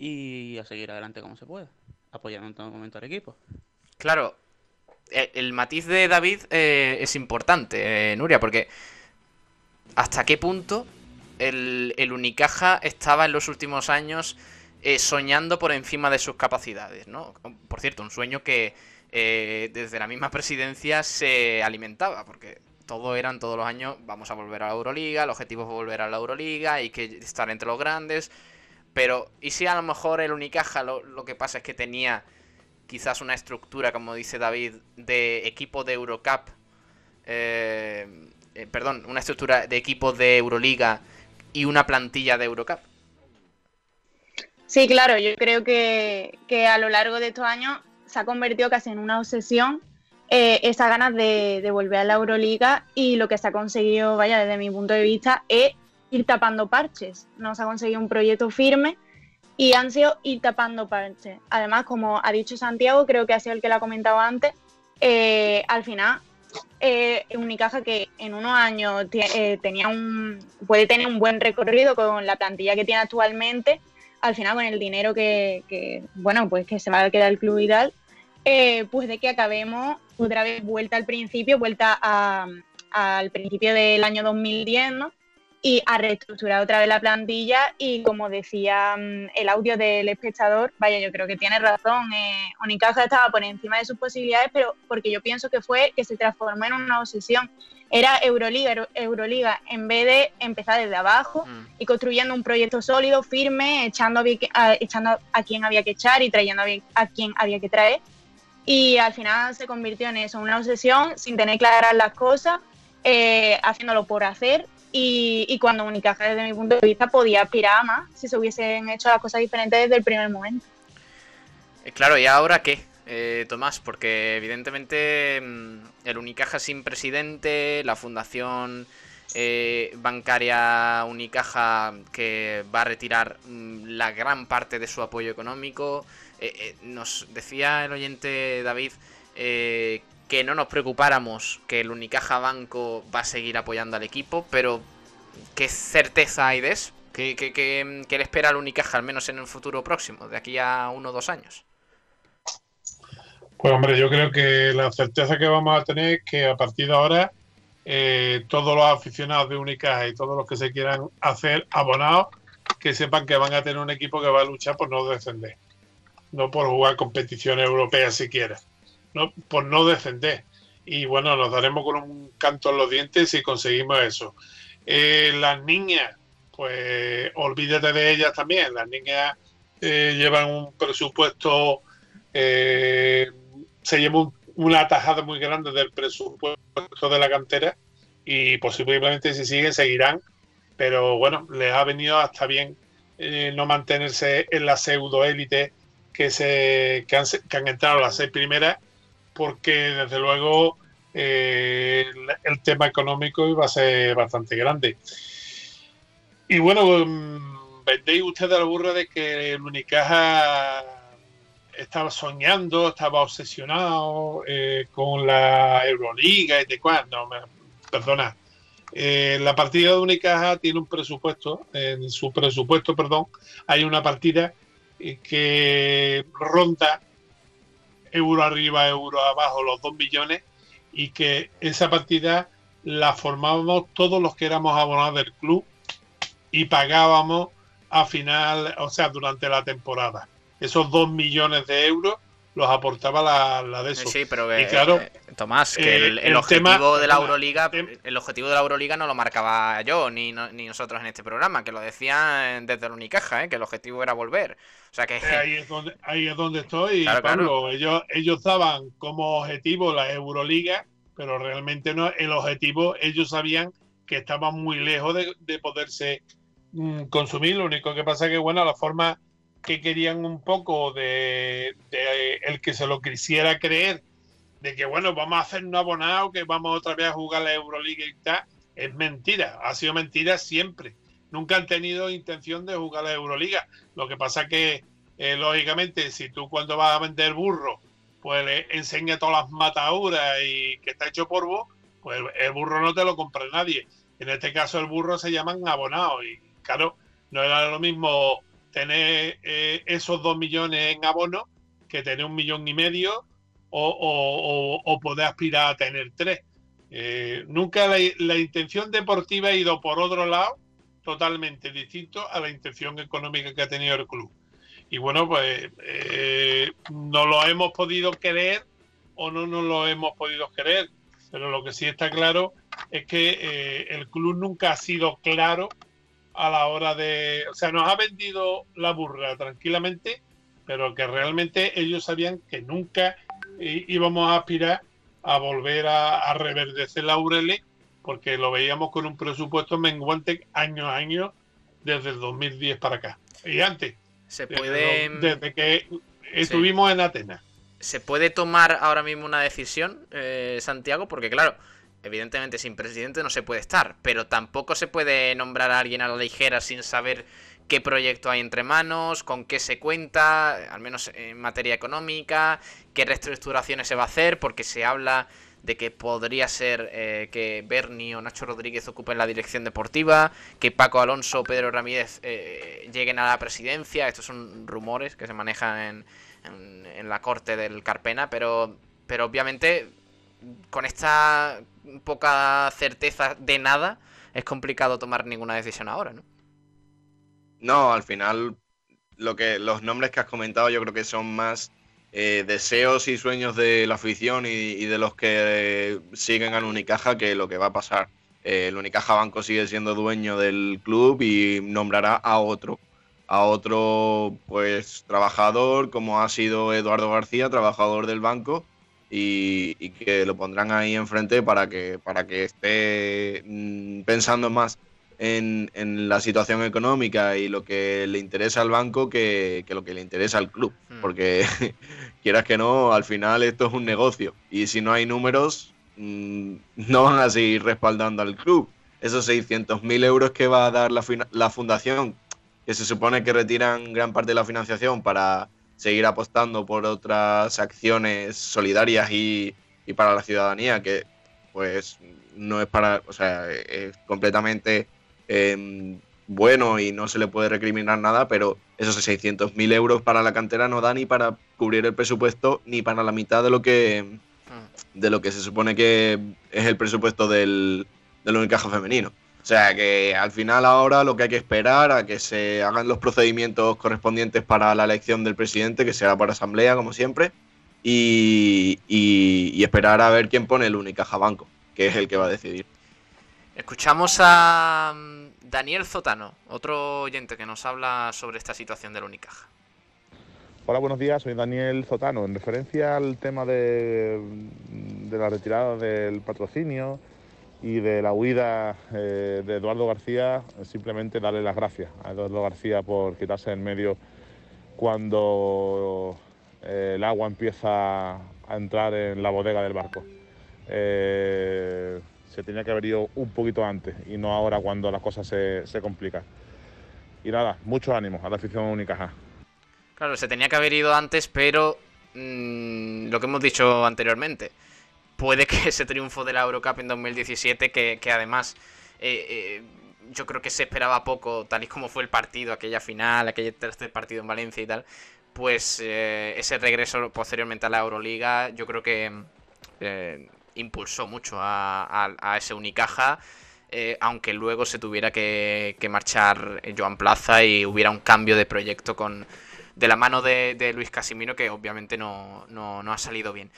Speaker 8: y a seguir adelante como se puede, apoyando en todo momento al equipo.
Speaker 2: Claro, el, el matiz de David eh, es importante, eh, Nuria, porque ¿hasta qué punto el, el Unicaja estaba en los últimos años eh, soñando por encima de sus capacidades, ¿no? Por cierto, un sueño que eh, desde la misma presidencia se alimentaba, porque todo eran todos los años, vamos a volver a la Euroliga, el objetivo es volver a la Euroliga, hay que estar entre los grandes, pero ¿y si a lo mejor el Unicaja lo, que pasa es que tenía quizás una estructura, como dice David, de equipo de Eurocup, eh, eh, perdón, una estructura de equipo de Euroliga y una plantilla de Eurocup?
Speaker 6: Sí, claro, yo creo que, que a lo largo de estos años se ha convertido casi en una obsesión eh, esas ganas de, de volver a la Euroliga y lo que se ha conseguido, vaya, desde mi punto de vista, es ir tapando parches. No se ha conseguido un proyecto firme y han sido ir tapando parches. Además, como ha dicho Santiago, creo que ha sido el que lo ha comentado antes, eh, al final eh, Unicaja que en unos años eh, tenía un, puede tener un buen recorrido con la plantilla que tiene actualmente, al final con el dinero que, bueno, pues que se va a quedar el club y tal, eh, pues de que acabemos otra vez vuelta al principio, vuelta al principio del año 2010, ¿no? Y a reestructurar otra vez la plantilla y como decía mm, el audio del espectador, vaya, yo creo que tiene razón, eh, Unicaja estaba por encima de sus posibilidades, pero porque yo pienso que fue que se transformó en una obsesión. Era Euroliga, Euro- Euroliga, en vez de empezar desde abajo
Speaker 2: Mm.
Speaker 6: y construyendo un proyecto sólido, firme, echando a, a- echando a quien había que echar y trayendo a, a quien había que traer. Y al final se convirtió en eso, una obsesión, sin tener claras las cosas, eh, haciéndolo por hacer. Y, y cuando Unicaja, desde mi punto de vista, podía aspirar a más si se hubiesen hecho las cosas diferentes desde el primer momento.
Speaker 2: Eh, Claro, ¿y ahora qué, eh, Tomás? Porque evidentemente mm, el Unicaja sin presidente, la fundación eh, bancaria Unicaja que va a retirar mm, la gran parte de su apoyo económico. eh, eh, nos decía el oyente David eh, que no nos preocupáramos que el Unicaja Banco va a seguir apoyando al equipo, pero ¿qué certeza hay de eso? ¿Qué, qué- qué- le espera al Unicaja, al menos en el futuro próximo, de aquí a uno o dos años?
Speaker 3: Pues hombre, yo creo que la certeza que vamos a tener es que a partir de ahora eh, todos los aficionados de Unicaja y todos los que se quieran hacer abonados, que sepan que van a tener un equipo que va a luchar por no descender, no por jugar competiciones europeas siquiera, no por no descender. Y bueno, nos daremos con un canto en los dientes si conseguimos eso. Eh, las niñas, pues olvídate de ellas también. Las niñas eh, llevan un presupuesto eh, se lleva un- una tajada muy grande del presupuesto de la cantera y posiblemente si siguen seguirán, pero bueno, les ha venido hasta bien eh, no mantenerse en la pseudo élite que, se, que, han, que han entrado las seis primeras, porque desde luego eh, el, tema económico iba a ser bastante grande. Y bueno, mm, vendéis ustedes la burra de que el Unicaja estaba soñando, estaba obsesionado eh, con la Euroliga y de me- perdona. eh, la partida de Unicaja tiene un presupuesto, en su presupuesto, perdón, hay una partida que ronda euro arriba, euro abajo, los 2 millones, y que esa partida la formábamos todos los que éramos abonados del club y pagábamos a final, o sea, durante la temporada. Esos 2 millones de euros los aportaba la, la de eso.
Speaker 2: Sí, pero
Speaker 3: Y claro,
Speaker 2: eh, Tomás, que
Speaker 3: eh,
Speaker 2: el, el
Speaker 3: el
Speaker 2: objetivo
Speaker 3: tema-
Speaker 2: de la
Speaker 3: el-
Speaker 2: Euroliga,
Speaker 3: tem-
Speaker 2: el objetivo de la Euroliga no lo marcaba yo ni, ni nosotros en este programa, que lo decían desde la Unicaja, ¿eh? que el objetivo era volver. O sea que
Speaker 3: Eh, ahí es donde ahí es donde estoy
Speaker 2: Claro,
Speaker 3: Pablo ellos ellos daban como objetivo la Euroliga pero realmente no el objetivo ellos sabían que estaban muy lejos de, de poderse mm, consumir lo único que pasa que bueno la forma que querían un poco de, el que se lo quisiera creer de que bueno vamos a hacer un abonado que vamos otra vez a jugar la Euroliga y tal es mentira ha sido mentira siempre nunca han tenido intención de jugar la Euroliga lo que pasa que, eh, lógicamente, si tú cuando vas a vender burro, pues le enseña todas las mataduras y que está hecho polvo, pues el, el burro no te lo compra nadie. En este caso el burro se llaman abonados y claro, no era lo mismo tener eh, esos dos millones en abono que tener un millón y medio o, o- poder aspirar a tener tres. Eh, nunca la, intención deportiva ha ido por otro lado totalmente distinto a la intención económica que ha tenido el club. Y bueno, pues eh, no lo hemos podido creer o no nos lo hemos podido creer. Pero lo que sí está claro es que el club nunca ha sido claro a la hora de... O sea, nos ha vendido la burra tranquilamente, pero que realmente ellos sabían que nunca eh, íbamos a aspirar a volver a, a reverdecer laureles porque lo veíamos con un presupuesto menguante año a año desde el 2010 para acá. Y antes,
Speaker 2: se puede,
Speaker 3: desde que estuvimos en Atenas.
Speaker 2: se puede tomar ahora mismo una decisión, eh, Santiago, porque claro, evidentemente sin presidente no se puede estar, pero tampoco se puede nombrar a alguien a la ligera sin saber qué proyecto hay entre manos, con qué se cuenta, al menos en materia económica, qué reestructuraciones se va a hacer, porque se habla de que podría ser eh, que Bernie o Nacho Rodríguez ocupen la dirección deportiva, que Paco Alonso o Pedro Ramírez eh, lleguen a la presidencia. Estos son rumores que se manejan en, en, en la corte del Carpena, pero, pero obviamente con esta poca certeza de nada es complicado tomar ninguna decisión ahora, ¿no?
Speaker 4: No, al final lo que los nombres que has comentado yo creo que son más eh, deseos y sueños de la afición y, de los que eh, siguen al Unicaja que lo que va a pasar. Eh, el Unicaja Banco sigue siendo dueño del club y nombrará a otro, a otro pues trabajador como ha sido Eduardo García, trabajador del banco y, y que lo pondrán ahí enfrente para que para que esté mm, pensando más en, en la situación económica y lo que le interesa al banco que, que lo que le interesa al club.
Speaker 2: Hmm.
Speaker 4: Porque quieras que no, al final esto es un negocio. Y si no hay números, mm, no van a seguir respaldando al club. Esos 600.000 euros que va a dar la, la fundación, que se supone que retiran gran parte de la financiación para seguir apostando por otras acciones solidarias y, y para la ciudadanía, que pues no es para, o sea, es completamente eh, bueno y no se le puede recriminar nada, pero esos 600.000 euros para la cantera no da ni para cubrir el presupuesto ni para la mitad de lo que
Speaker 2: Hmm.
Speaker 4: de lo que se supone que es el presupuesto del, del Unicaja femenino. O sea que al final ahora lo que hay que esperar a que se hagan los procedimientos correspondientes para la elección del presidente, que será por asamblea, como siempre, y, y- y esperar a ver quién pone el Unicaja Banco, que es el que va a decidir.
Speaker 2: Escuchamos a mm, Daniel Zotano, otro oyente que nos habla sobre esta situación del Unicaja.
Speaker 9: Hola, buenos días. Soy Daniel Zotano. En referencia al tema de, de la retirada del patrocinio y de la huida eh, de Eduardo García, simplemente darle las gracias a Eduardo García por quitarse en medio cuando eh, el agua empieza a entrar en la bodega del barco. Eh, se tenía que haber ido un poquito antes y no ahora cuando las cosas se, se complican. Y nada, mucho ánimo a la afición Unicaja.
Speaker 2: Claro, se tenía que haber ido antes, pero mm, lo que hemos dicho anteriormente, puede que ese triunfo de la Eurocup en 2017, que, que además eh, eh, yo creo que se esperaba poco, tal y como fue el partido, aquella final, aquel tercer partido en Valencia y tal, pues eh, ese regreso posteriormente a la Euroliga, yo creo que impulsó mucho a, a- ese Unicaja. aunque luego se tuviera que, que marchar Joan Plaza y hubiera un cambio de proyecto con de la mano de, Luis Casimiro que obviamente no, no- no ha salido bien.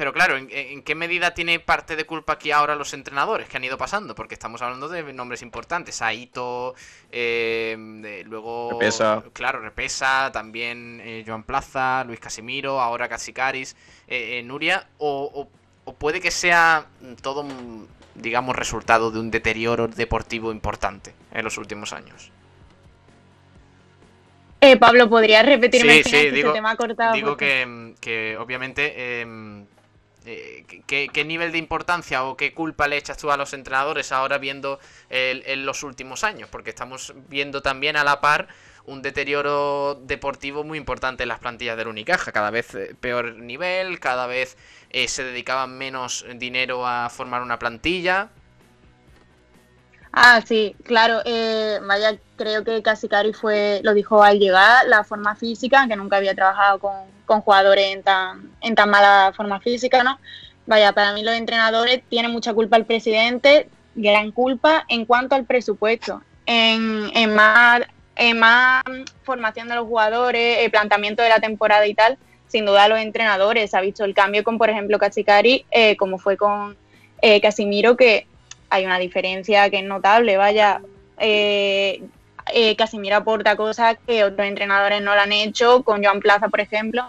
Speaker 2: Pero claro, ¿en, en qué medida tiene parte de culpa aquí ahora los entrenadores que han ido pasando? Porque estamos hablando de nombres importantes. Aito, eh, de- luego...
Speaker 4: Repesa.
Speaker 2: Claro, Repesa, también eh, Joan Plaza, Luis Casimiro, ahora Catsicaris, eh, eh, Nuria. O, o- o puede que sea todo, digamos, resultado de un deterioro deportivo importante en los últimos años.
Speaker 6: Eh, Pablo, ¿podrías repetirme
Speaker 2: Sí,
Speaker 6: el final?
Speaker 2: sí,
Speaker 6: que
Speaker 2: digo-
Speaker 6: se te me ha cortado.
Speaker 2: Digo
Speaker 6: porque-
Speaker 2: que, que obviamente, eh, eh, ¿qué, nivel de importancia o qué culpa le echas tú a los entrenadores ahora viendo en los últimos años? Porque estamos viendo también a la par un deterioro deportivo muy importante en las plantillas del Unicaja. Cada vez eh, peor nivel, cada vez eh, se dedicaban menos dinero a formar una plantilla.
Speaker 6: Ah, sí, claro. eh, vaya, creo que Casicari fue, lo dijo al llegar, la forma física, que nunca había trabajado con, con jugadores en tan, en tan mala forma física, ¿no? Vaya, para mí los entrenadores tienen mucha culpa el presidente, gran culpa en cuanto al presupuesto. En, en más, en más formación de los jugadores, el planteamiento de la temporada y tal, sin duda los entrenadores. Ha visto el cambio con, por ejemplo, Casicari, eh, como fue con eh, Casimiro, que hay una diferencia que es notable, vaya. Eh, eh, Casimiro aporta cosas que otros entrenadores no lo han hecho, con Joan Plaza, por ejemplo.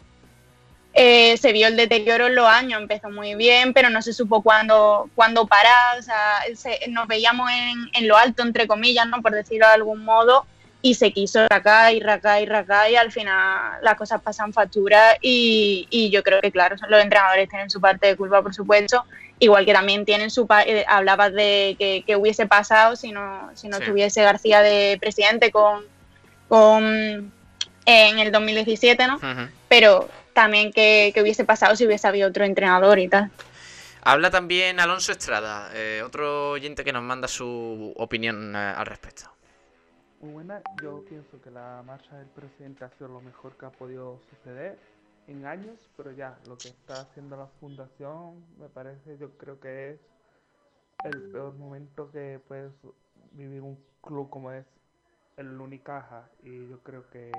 Speaker 6: Eh, se vio el deterioro en los años, empezó muy bien, pero no se supo cuándo, cuándo parar, o sea, se- nos veíamos en, en lo alto, entre comillas, ¿no? por decirlo de algún modo, y se quiso racar y racar y racar, y al final las cosas pasan factura, y, y yo creo que, claro, los entrenadores tienen su parte de culpa, por supuesto, igual que también tienen su pa- eh, hablabas de que, que hubiese pasado si no, si no
Speaker 2: Sí.
Speaker 6: estuviese García de presidente con, con en el 2017, ¿no?
Speaker 2: Ujú.
Speaker 6: Pero también que, que hubiese pasado si hubiese habido otro entrenador y tal.
Speaker 2: Habla también Alonso Estrada, eh, otro oyente que nos manda su opinión eh, al respecto.
Speaker 10: Muy buena, yo pienso que la marcha del presidente ha sido lo mejor que ha podido suceder en años, pero ya lo que está haciendo la fundación me parece, yo creo que es el peor momento que puedes vivir un club como es el Unicaja y yo creo que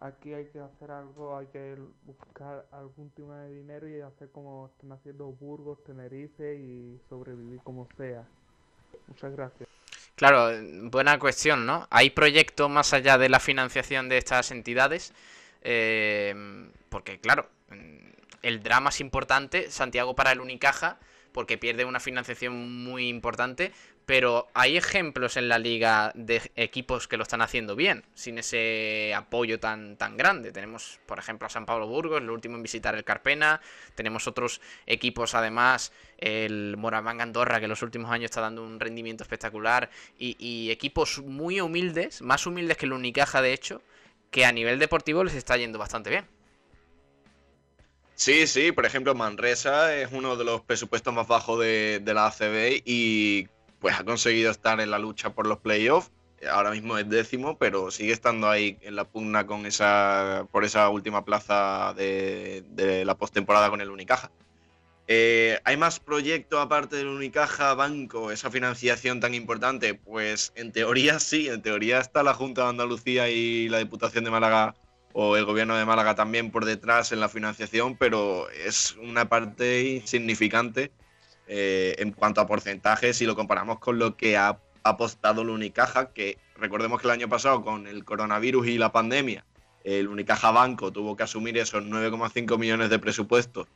Speaker 10: aquí hay que hacer algo, hay que buscar algún tipo de dinero y hacer como están haciendo Burgos, Tenerife y sobrevivir como sea. Muchas gracias.
Speaker 2: Claro, buena cuestión, ¿no? ¿Hay proyectos más allá de la financiación de estas entidades? Eh, porque, claro, el drama es importante, Santiago para el Unicaja, porque pierde una financiación muy importante, pero hay ejemplos en la liga de equipos que lo están haciendo bien, sin ese apoyo tan, tan grande. Tenemos, por ejemplo, a San Pablo Burgos, el último en visitar el Carpena, tenemos otros equipos además, el Moraván Andorra, que en los últimos años está dando un rendimiento espectacular, y, y equipos muy humildes, más humildes que el Unicaja de hecho, que a nivel deportivo les está yendo bastante bien.
Speaker 4: Sí, sí, por ejemplo, Manresa es uno de los presupuestos más bajos de, de la ACB y pues ha conseguido estar en la lucha por los playoffs. Ahora mismo es décimo, pero sigue estando ahí en la pugna con esa, por esa última plaza de, de la postemporada con el Unicaja. Eh, ¿Hay más proyectos aparte del Unicaja Banco, esa financiación tan importante? Pues en teoría sí, en teoría está la Junta de Andalucía y la Diputación de Málaga o el gobierno de Málaga también por detrás en la financiación, pero es una parte insignificante eh, en cuanto a porcentajes si lo comparamos con lo que ha apostado el Unicaja, que recordemos que el año pasado con el coronavirus y la pandemia, el Unicaja Banco tuvo que asumir esos 9,5 millones de presupuesto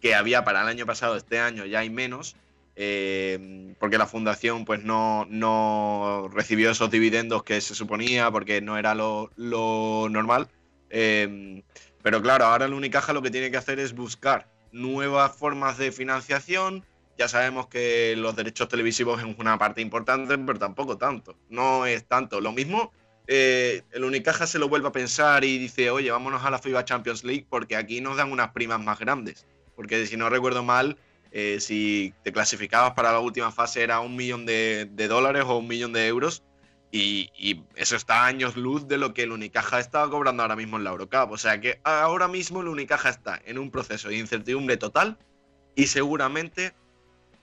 Speaker 4: que había para el año pasado, este año ya hay menos, eh, porque la fundación pues no, no recibió esos dividendos que se suponía, porque no era lo, lo normal. Eh, pero claro, ahora el Unicaja lo que tiene que hacer es buscar nuevas formas de financiación. Ya sabemos que los derechos televisivos es una parte importante, pero tampoco tanto. No es tanto. Lo mismo, eh, el Unicaja se lo vuelve a pensar y dice, oye, vámonos a la FIBA Champions League porque aquí nos dan unas primas más grandes. Porque si no recuerdo mal, eh, si te clasificabas para la última fase era un millón de, de dólares o un millón de euros. Y, y eso está a años luz de lo que el Unicaja estaba cobrando ahora mismo en la Eurocup. O sea que ahora mismo el Unicaja está en un proceso de incertidumbre total y seguramente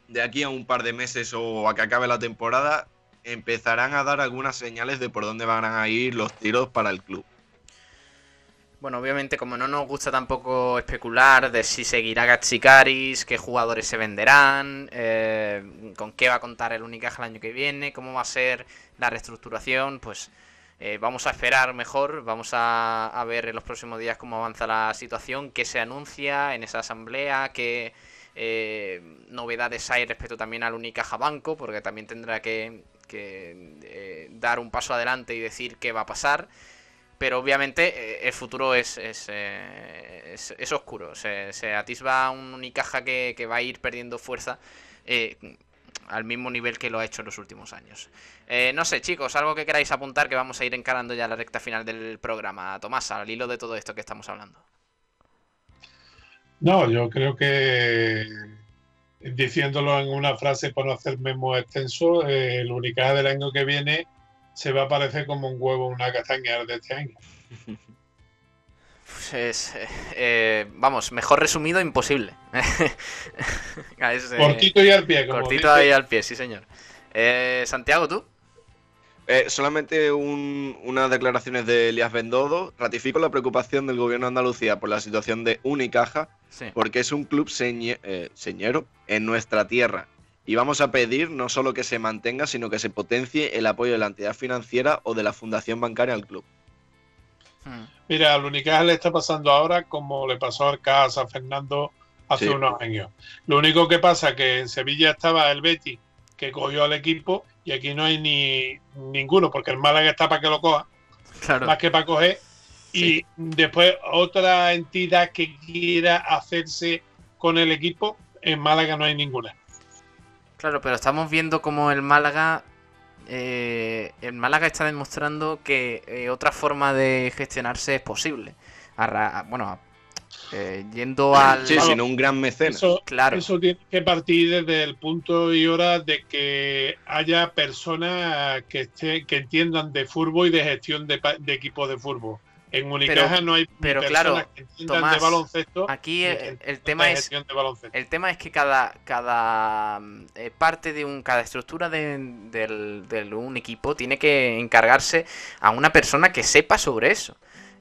Speaker 4: de aquí a un par de meses o a que acabe la temporada empezarán a dar algunas señales de por dónde van a ir los tiros para el club.
Speaker 2: Bueno, obviamente como no nos gusta tampoco especular de si seguirá Gatsikaris, qué jugadores se venderán, eh, con qué va a contar el Unicaja el año que viene, cómo va a ser la reestructuración, pues eh, vamos a esperar mejor, vamos a, a, ver en los próximos días cómo avanza la situación, qué se anuncia en esa asamblea, qué eh, novedades hay respecto también al Unicaja Banco, porque también tendrá que, eh, dar un paso adelante y decir qué va a pasar pero obviamente eh, el futuro es, es, eh, es, oscuro. Se, atisba un Unicaja que, que, va a ir perdiendo fuerza al mismo nivel que lo ha hecho en los últimos años. No sé, chicos, algo que queráis apuntar que vamos a ir encarando ya la recta final del programa. Tomás, al hilo de todo esto que estamos hablando.
Speaker 3: No, yo creo que diciéndolo en una frase por no hacerme muy extenso, el Unicaja del año que viene se va a parecer como un huevo una castaña de este año.
Speaker 2: Pues es, eh, vamos, mejor resumido, imposible.
Speaker 3: es, eh, cortito y al pie.
Speaker 2: Como cortito dice. y al pie, sí señor. Eh, Santiago, ¿tú?
Speaker 4: Eh, solamente un, unas declaraciones de Elías Bendodo. Ratifico la preocupación del gobierno de Andalucía por la situación de Unicaja, sí. porque es un club señe, señero en nuestra tierra y vamos a pedir no solo que se mantenga, sino que se potencie el apoyo de la entidad financiera o de la fundación bancaria al club.
Speaker 3: Mira, al Unicaja le está pasando ahora como le pasó al Casa Fernando hace sí. unos años. Lo único que pasa es que en Sevilla estaba el Betty, que cogió al equipo, y aquí no hay ni ninguno, porque el Málaga está para que lo coja, claro. más que para coger. Sí. Y después otra entidad que quiera hacerse con el equipo, en Málaga no hay ninguna.
Speaker 2: Claro, pero estamos viendo como el Málaga. Eh, el Málaga está demostrando que eh, otra forma de gestionarse es posible. A, bueno, eh, yendo al.
Speaker 4: Sí, claro, sino un gran mecenas.
Speaker 3: Eso, claro. eso tiene que partir desde el punto y hora de que haya personas que, esté, que entiendan de fútbol y de gestión de, de equipos de fútbol. En Unicaja
Speaker 2: pero,
Speaker 3: no hay
Speaker 2: pero claro, Tomás,
Speaker 3: de baloncesto.
Speaker 2: Aquí el, el tema es el tema es que cada cada eh, parte de un cada estructura de, un equipo tiene que encargarse a una persona que sepa sobre eso.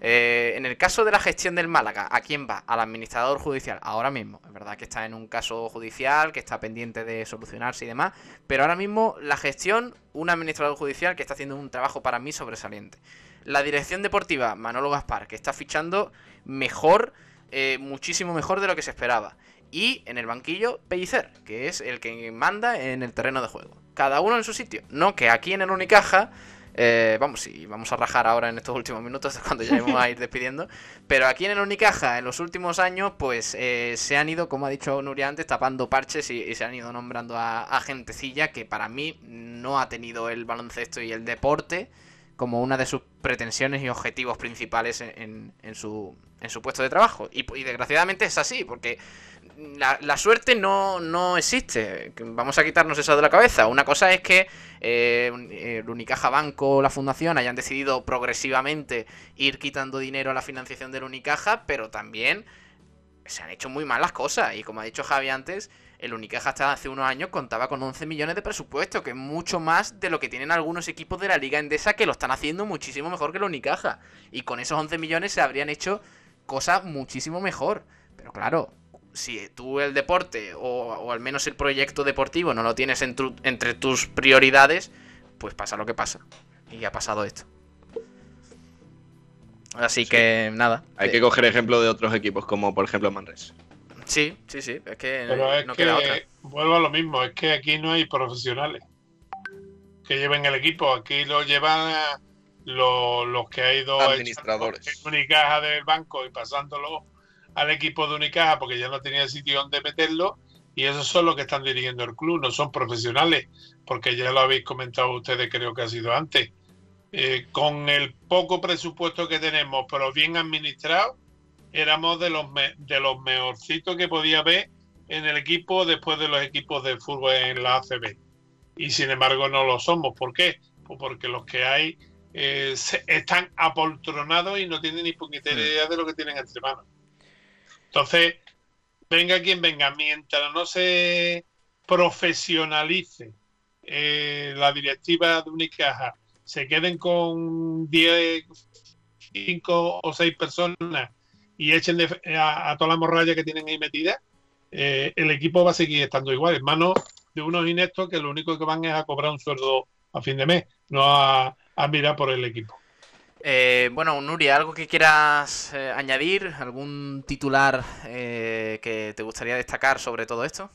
Speaker 2: Eh, en el caso de la gestión del Málaga, ¿a quién va? Al administrador judicial. Ahora mismo, es verdad que está en un caso judicial, que está pendiente de solucionarse y demás, pero ahora mismo la gestión, un administrador judicial que está haciendo un trabajo para mí sobresaliente. La dirección deportiva, Manolo Gaspar, que está fichando mejor, eh, muchísimo mejor de lo que se esperaba. Y en el banquillo, Pellicer, que es el que manda en el terreno de juego. Cada uno en su sitio. No que aquí en el Unicaja, eh, vamos, sí, vamos a rajar ahora en estos últimos minutos cuando ya vamos a ir despidiendo. Pero aquí en el Unicaja, en los últimos años, pues eh, se han ido, como ha dicho Nuria antes, tapando parches y, se han ido nombrando a, gentecilla que para mí no ha tenido el baloncesto y el deporte como una de sus pretensiones y objetivos principales en, en, su, en su puesto de trabajo. Y, desgraciadamente es así, porque la, suerte no, no existe. Vamos a quitarnos eso de la cabeza. Una cosa es que eh, el Unicaja Banco o la Fundación hayan decidido progresivamente ir quitando dinero a la financiación del Unicaja, pero también se han hecho muy mal las cosas. Y como ha dicho Javi antes, el Unicaja hasta hace unos años contaba con 11 millones de presupuesto, que es mucho más de lo que tienen algunos equipos de la Liga Endesa que lo están haciendo muchísimo mejor que el Unicaja. Y con esos 11 millones se habrían hecho cosas muchísimo mejor. Pero claro, si tú el deporte o, o al menos el proyecto deportivo no lo tienes en tu, entre tus prioridades, pues pasa lo que pasa. Y ha pasado esto. Así sí. que nada.
Speaker 4: Hay que coger ejemplo de otros equipos, como por ejemplo Manresa.
Speaker 2: Sí, sí, sí. Es que
Speaker 3: Pero es
Speaker 2: no
Speaker 3: que
Speaker 2: queda otra.
Speaker 3: vuelvo a lo mismo, es que aquí no hay profesionales que lleven el equipo, aquí lo llevan los, los que ha ido
Speaker 4: administradores.
Speaker 3: Unicaja del banco y pasándolo al equipo de Unicaja porque ya no tenía sitio donde meterlo y esos son los que están dirigiendo el club, no son profesionales, porque ya lo habéis comentado ustedes, creo que ha sido antes. Eh, con el poco presupuesto que tenemos, pero bien administrado, éramos de los, me de los mejorcitos que podía haber en el equipo después de los equipos de fútbol en la ACB. Y sin embargo no lo somos. ¿Por qué? Pues porque los que hay eh, se- están apoltronados y no tienen ni puñetera idea de lo que tienen entre manos. Entonces, venga quien venga, mientras no se profesionalice eh, la directiva de Unicaja, se queden con 10, 5 o 6 personas y echen de- a, a toda la morralla que tienen ahí metida, eh, el equipo va a seguir estando igual, en manos de unos ineptos que lo único que van es a cobrar un sueldo a fin de mes, no a, a mirar por el equipo.
Speaker 2: Eh, bueno, Nuria, ¿algo que quieras eh, añadir? ¿Algún titular eh, que te gustaría destacar sobre todo esto?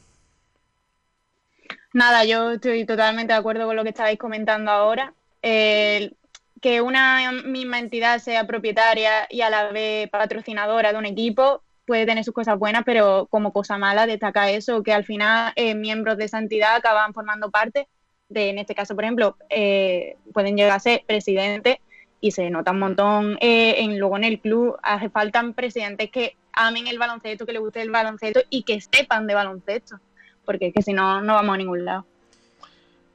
Speaker 6: Nada, yo estoy totalmente de acuerdo con lo que estabais comentando ahora. Que una misma entidad sea propietaria y a la vez patrocinadora de un equipo puede tener sus cosas buenas, pero como cosa mala destaca eso, que al final eh, miembros de esa entidad acaban formando parte de, en este caso, por ejemplo, eh, pueden llegar a ser presidentes y se nota un montón eh, en, luego en el club. Hace falta presidentes que amen el baloncesto, que les guste el baloncesto y que sepan de baloncesto, porque es que si no, no vamos a ningún lado.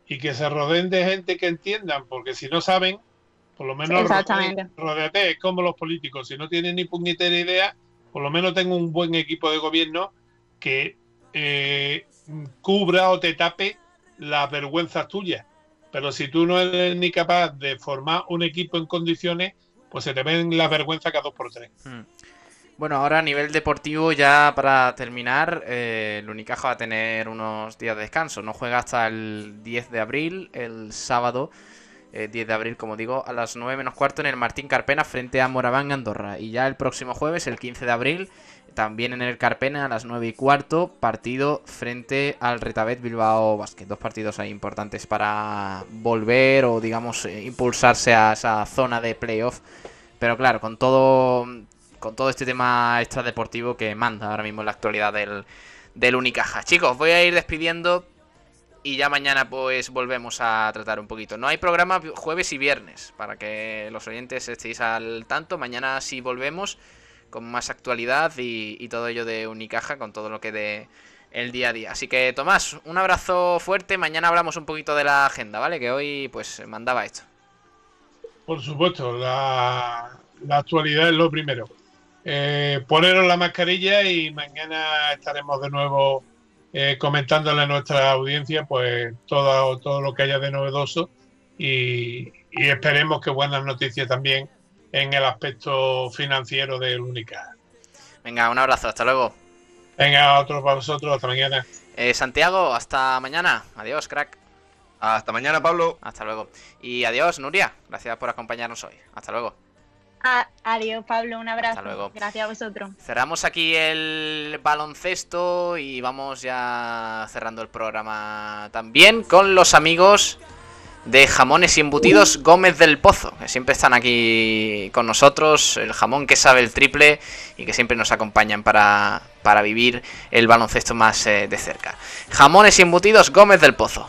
Speaker 3: Y que se rodeen de gente que entiendan, porque si no saben, por lo menos
Speaker 6: Exactamente.
Speaker 3: rodeate, es como los políticos, si no tienen ni puñetera idea, por lo menos tengo un buen equipo de gobierno que eh, cubra o te tape las vergüenzas tuyas. Pero si tú no eres ni capaz de formar un equipo en condiciones, pues se te ven las vergüenzas cada dos por tres.
Speaker 2: Hmm. Bueno, ahora a nivel deportivo, ya para terminar, eh, el Unicaja va a tener unos días de descanso. No juega hasta el 10 de abril, el sábado eh, 10 de abril, como digo, a las 9 menos cuarto en el Martín Carpena frente a Moraván Andorra. Y ya el próximo jueves, el 15 de abril, también en el Carpena a las 9 y cuarto, partido frente al Retabet Bilbao Basket. Dos partidos ahí importantes para volver o, digamos, eh, impulsarse a esa zona de playoff. Pero claro, con todo, con todo este tema extradeportivo que manda ahora mismo en la actualidad del, del Unicaja. Chicos, voy a ir despidiendo y ya mañana pues volvemos a tratar un poquito. No hay programa jueves y viernes, para que los oyentes estéis al tanto. Mañana sí volvemos con más actualidad y, todo ello de Unicaja, con todo lo que de el día a día. Así que Tomás, un abrazo fuerte. Mañana hablamos un poquito de la agenda, ¿vale? Que hoy pues mandaba esto.
Speaker 3: Por supuesto, la, la actualidad es lo primero. Eh, poneros la mascarilla y mañana estaremos de nuevo eh, comentándole a nuestra audiencia pues todo, todo lo que haya de novedoso y, y esperemos que buenas noticias también en el aspecto financiero del Única.
Speaker 2: Venga, un abrazo, hasta luego.
Speaker 3: Venga, otro para vosotros, hasta mañana.
Speaker 2: Eh, Santiago, hasta mañana. Adiós, crack.
Speaker 4: Hasta mañana, Pablo.
Speaker 2: Hasta luego. Y adiós, Nuria. Gracias por acompañarnos hoy. Hasta luego.
Speaker 6: Ah, adiós, Pablo, un abrazo.
Speaker 2: Hasta luego.
Speaker 6: Gracias a vosotros.
Speaker 2: Cerramos aquí el baloncesto y vamos ya cerrando el programa también con los amigos de jamones y embutidos Gómez del Pozo, que siempre están aquí con nosotros, el jamón que sabe el triple y que siempre nos acompañan para, para vivir el baloncesto más eh, de cerca. Jamones y embutidos Gómez del Pozo.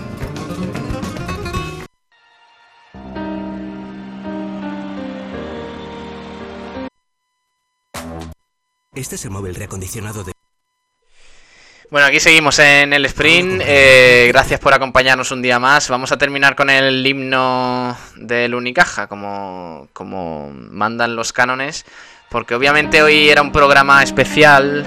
Speaker 11: Este es el móvil reacondicionado de...
Speaker 2: Bueno, aquí seguimos en el sprint. Eh, gracias por acompañarnos un día más. Vamos a terminar con el himno del Unicaja, como, como mandan los cánones. Porque obviamente hoy era un programa especial.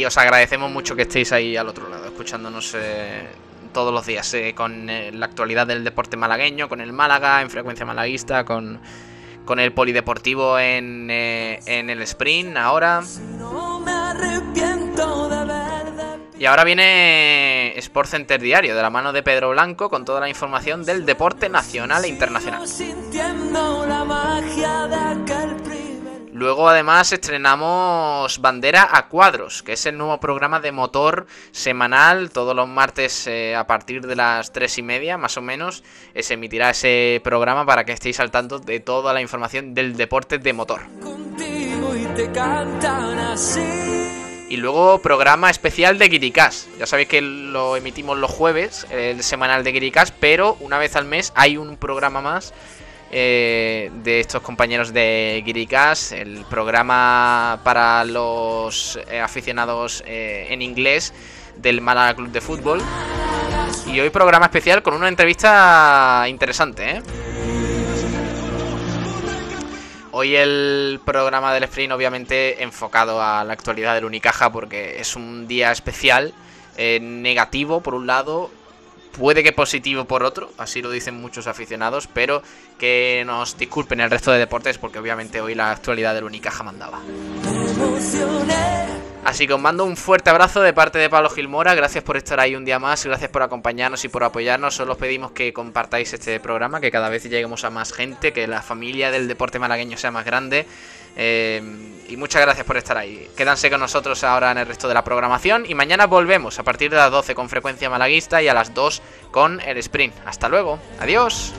Speaker 2: Y os agradecemos mucho que estéis ahí al otro lado, escuchándonos eh, todos los días eh, con eh, la actualidad del deporte malagueño, con el Málaga en frecuencia malaguista, con, con el polideportivo en, en el sprint ahora. Y ahora viene Sport Center Diario, de la mano de Pedro Blanco, con toda la información del deporte nacional e internacional. Luego además estrenamos Bandera a Cuadros, que es el nuevo programa de motor semanal, todos los martes eh, a partir de las 3 y media más o menos, eh, se emitirá ese programa para que estéis al tanto de toda la información del deporte de motor.
Speaker 1: contigo y te cantan así.
Speaker 2: Y luego programa especial de Guiricas. Ya sabéis que lo emitimos los jueves, el semanal de Guiricas, pero una vez al mes hay un programa más eh, de estos compañeros de Guiricas, el programa para los eh, aficionados eh, en inglés del Málaga Club de Fútbol. Y hoy programa especial con una entrevista interesante, ¿eh? Hoy el programa del sprint obviamente enfocado a la actualidad del Unicaja porque es un día especial, negativo por un lado, puede que positivo por otro, así lo dicen muchos aficionados, pero que nos disculpen el resto de deportes porque obviamente hoy la actualidad del Unicaja mandaba. Así que os mando un fuerte abrazo de parte de Pablo Gilmora. Gracias por estar ahí un día más. Gracias por acompañarnos y por apoyarnos. Solo os pedimos que compartáis este programa, que cada vez lleguemos a más gente, que la familia del deporte malagueño sea más grande. Eh, y muchas gracias por estar ahí. Quédanse con nosotros ahora en el resto de la programación. Y mañana volvemos a partir de las 12 con frecuencia malaguista y a las 2 con el sprint. Hasta luego. Adiós.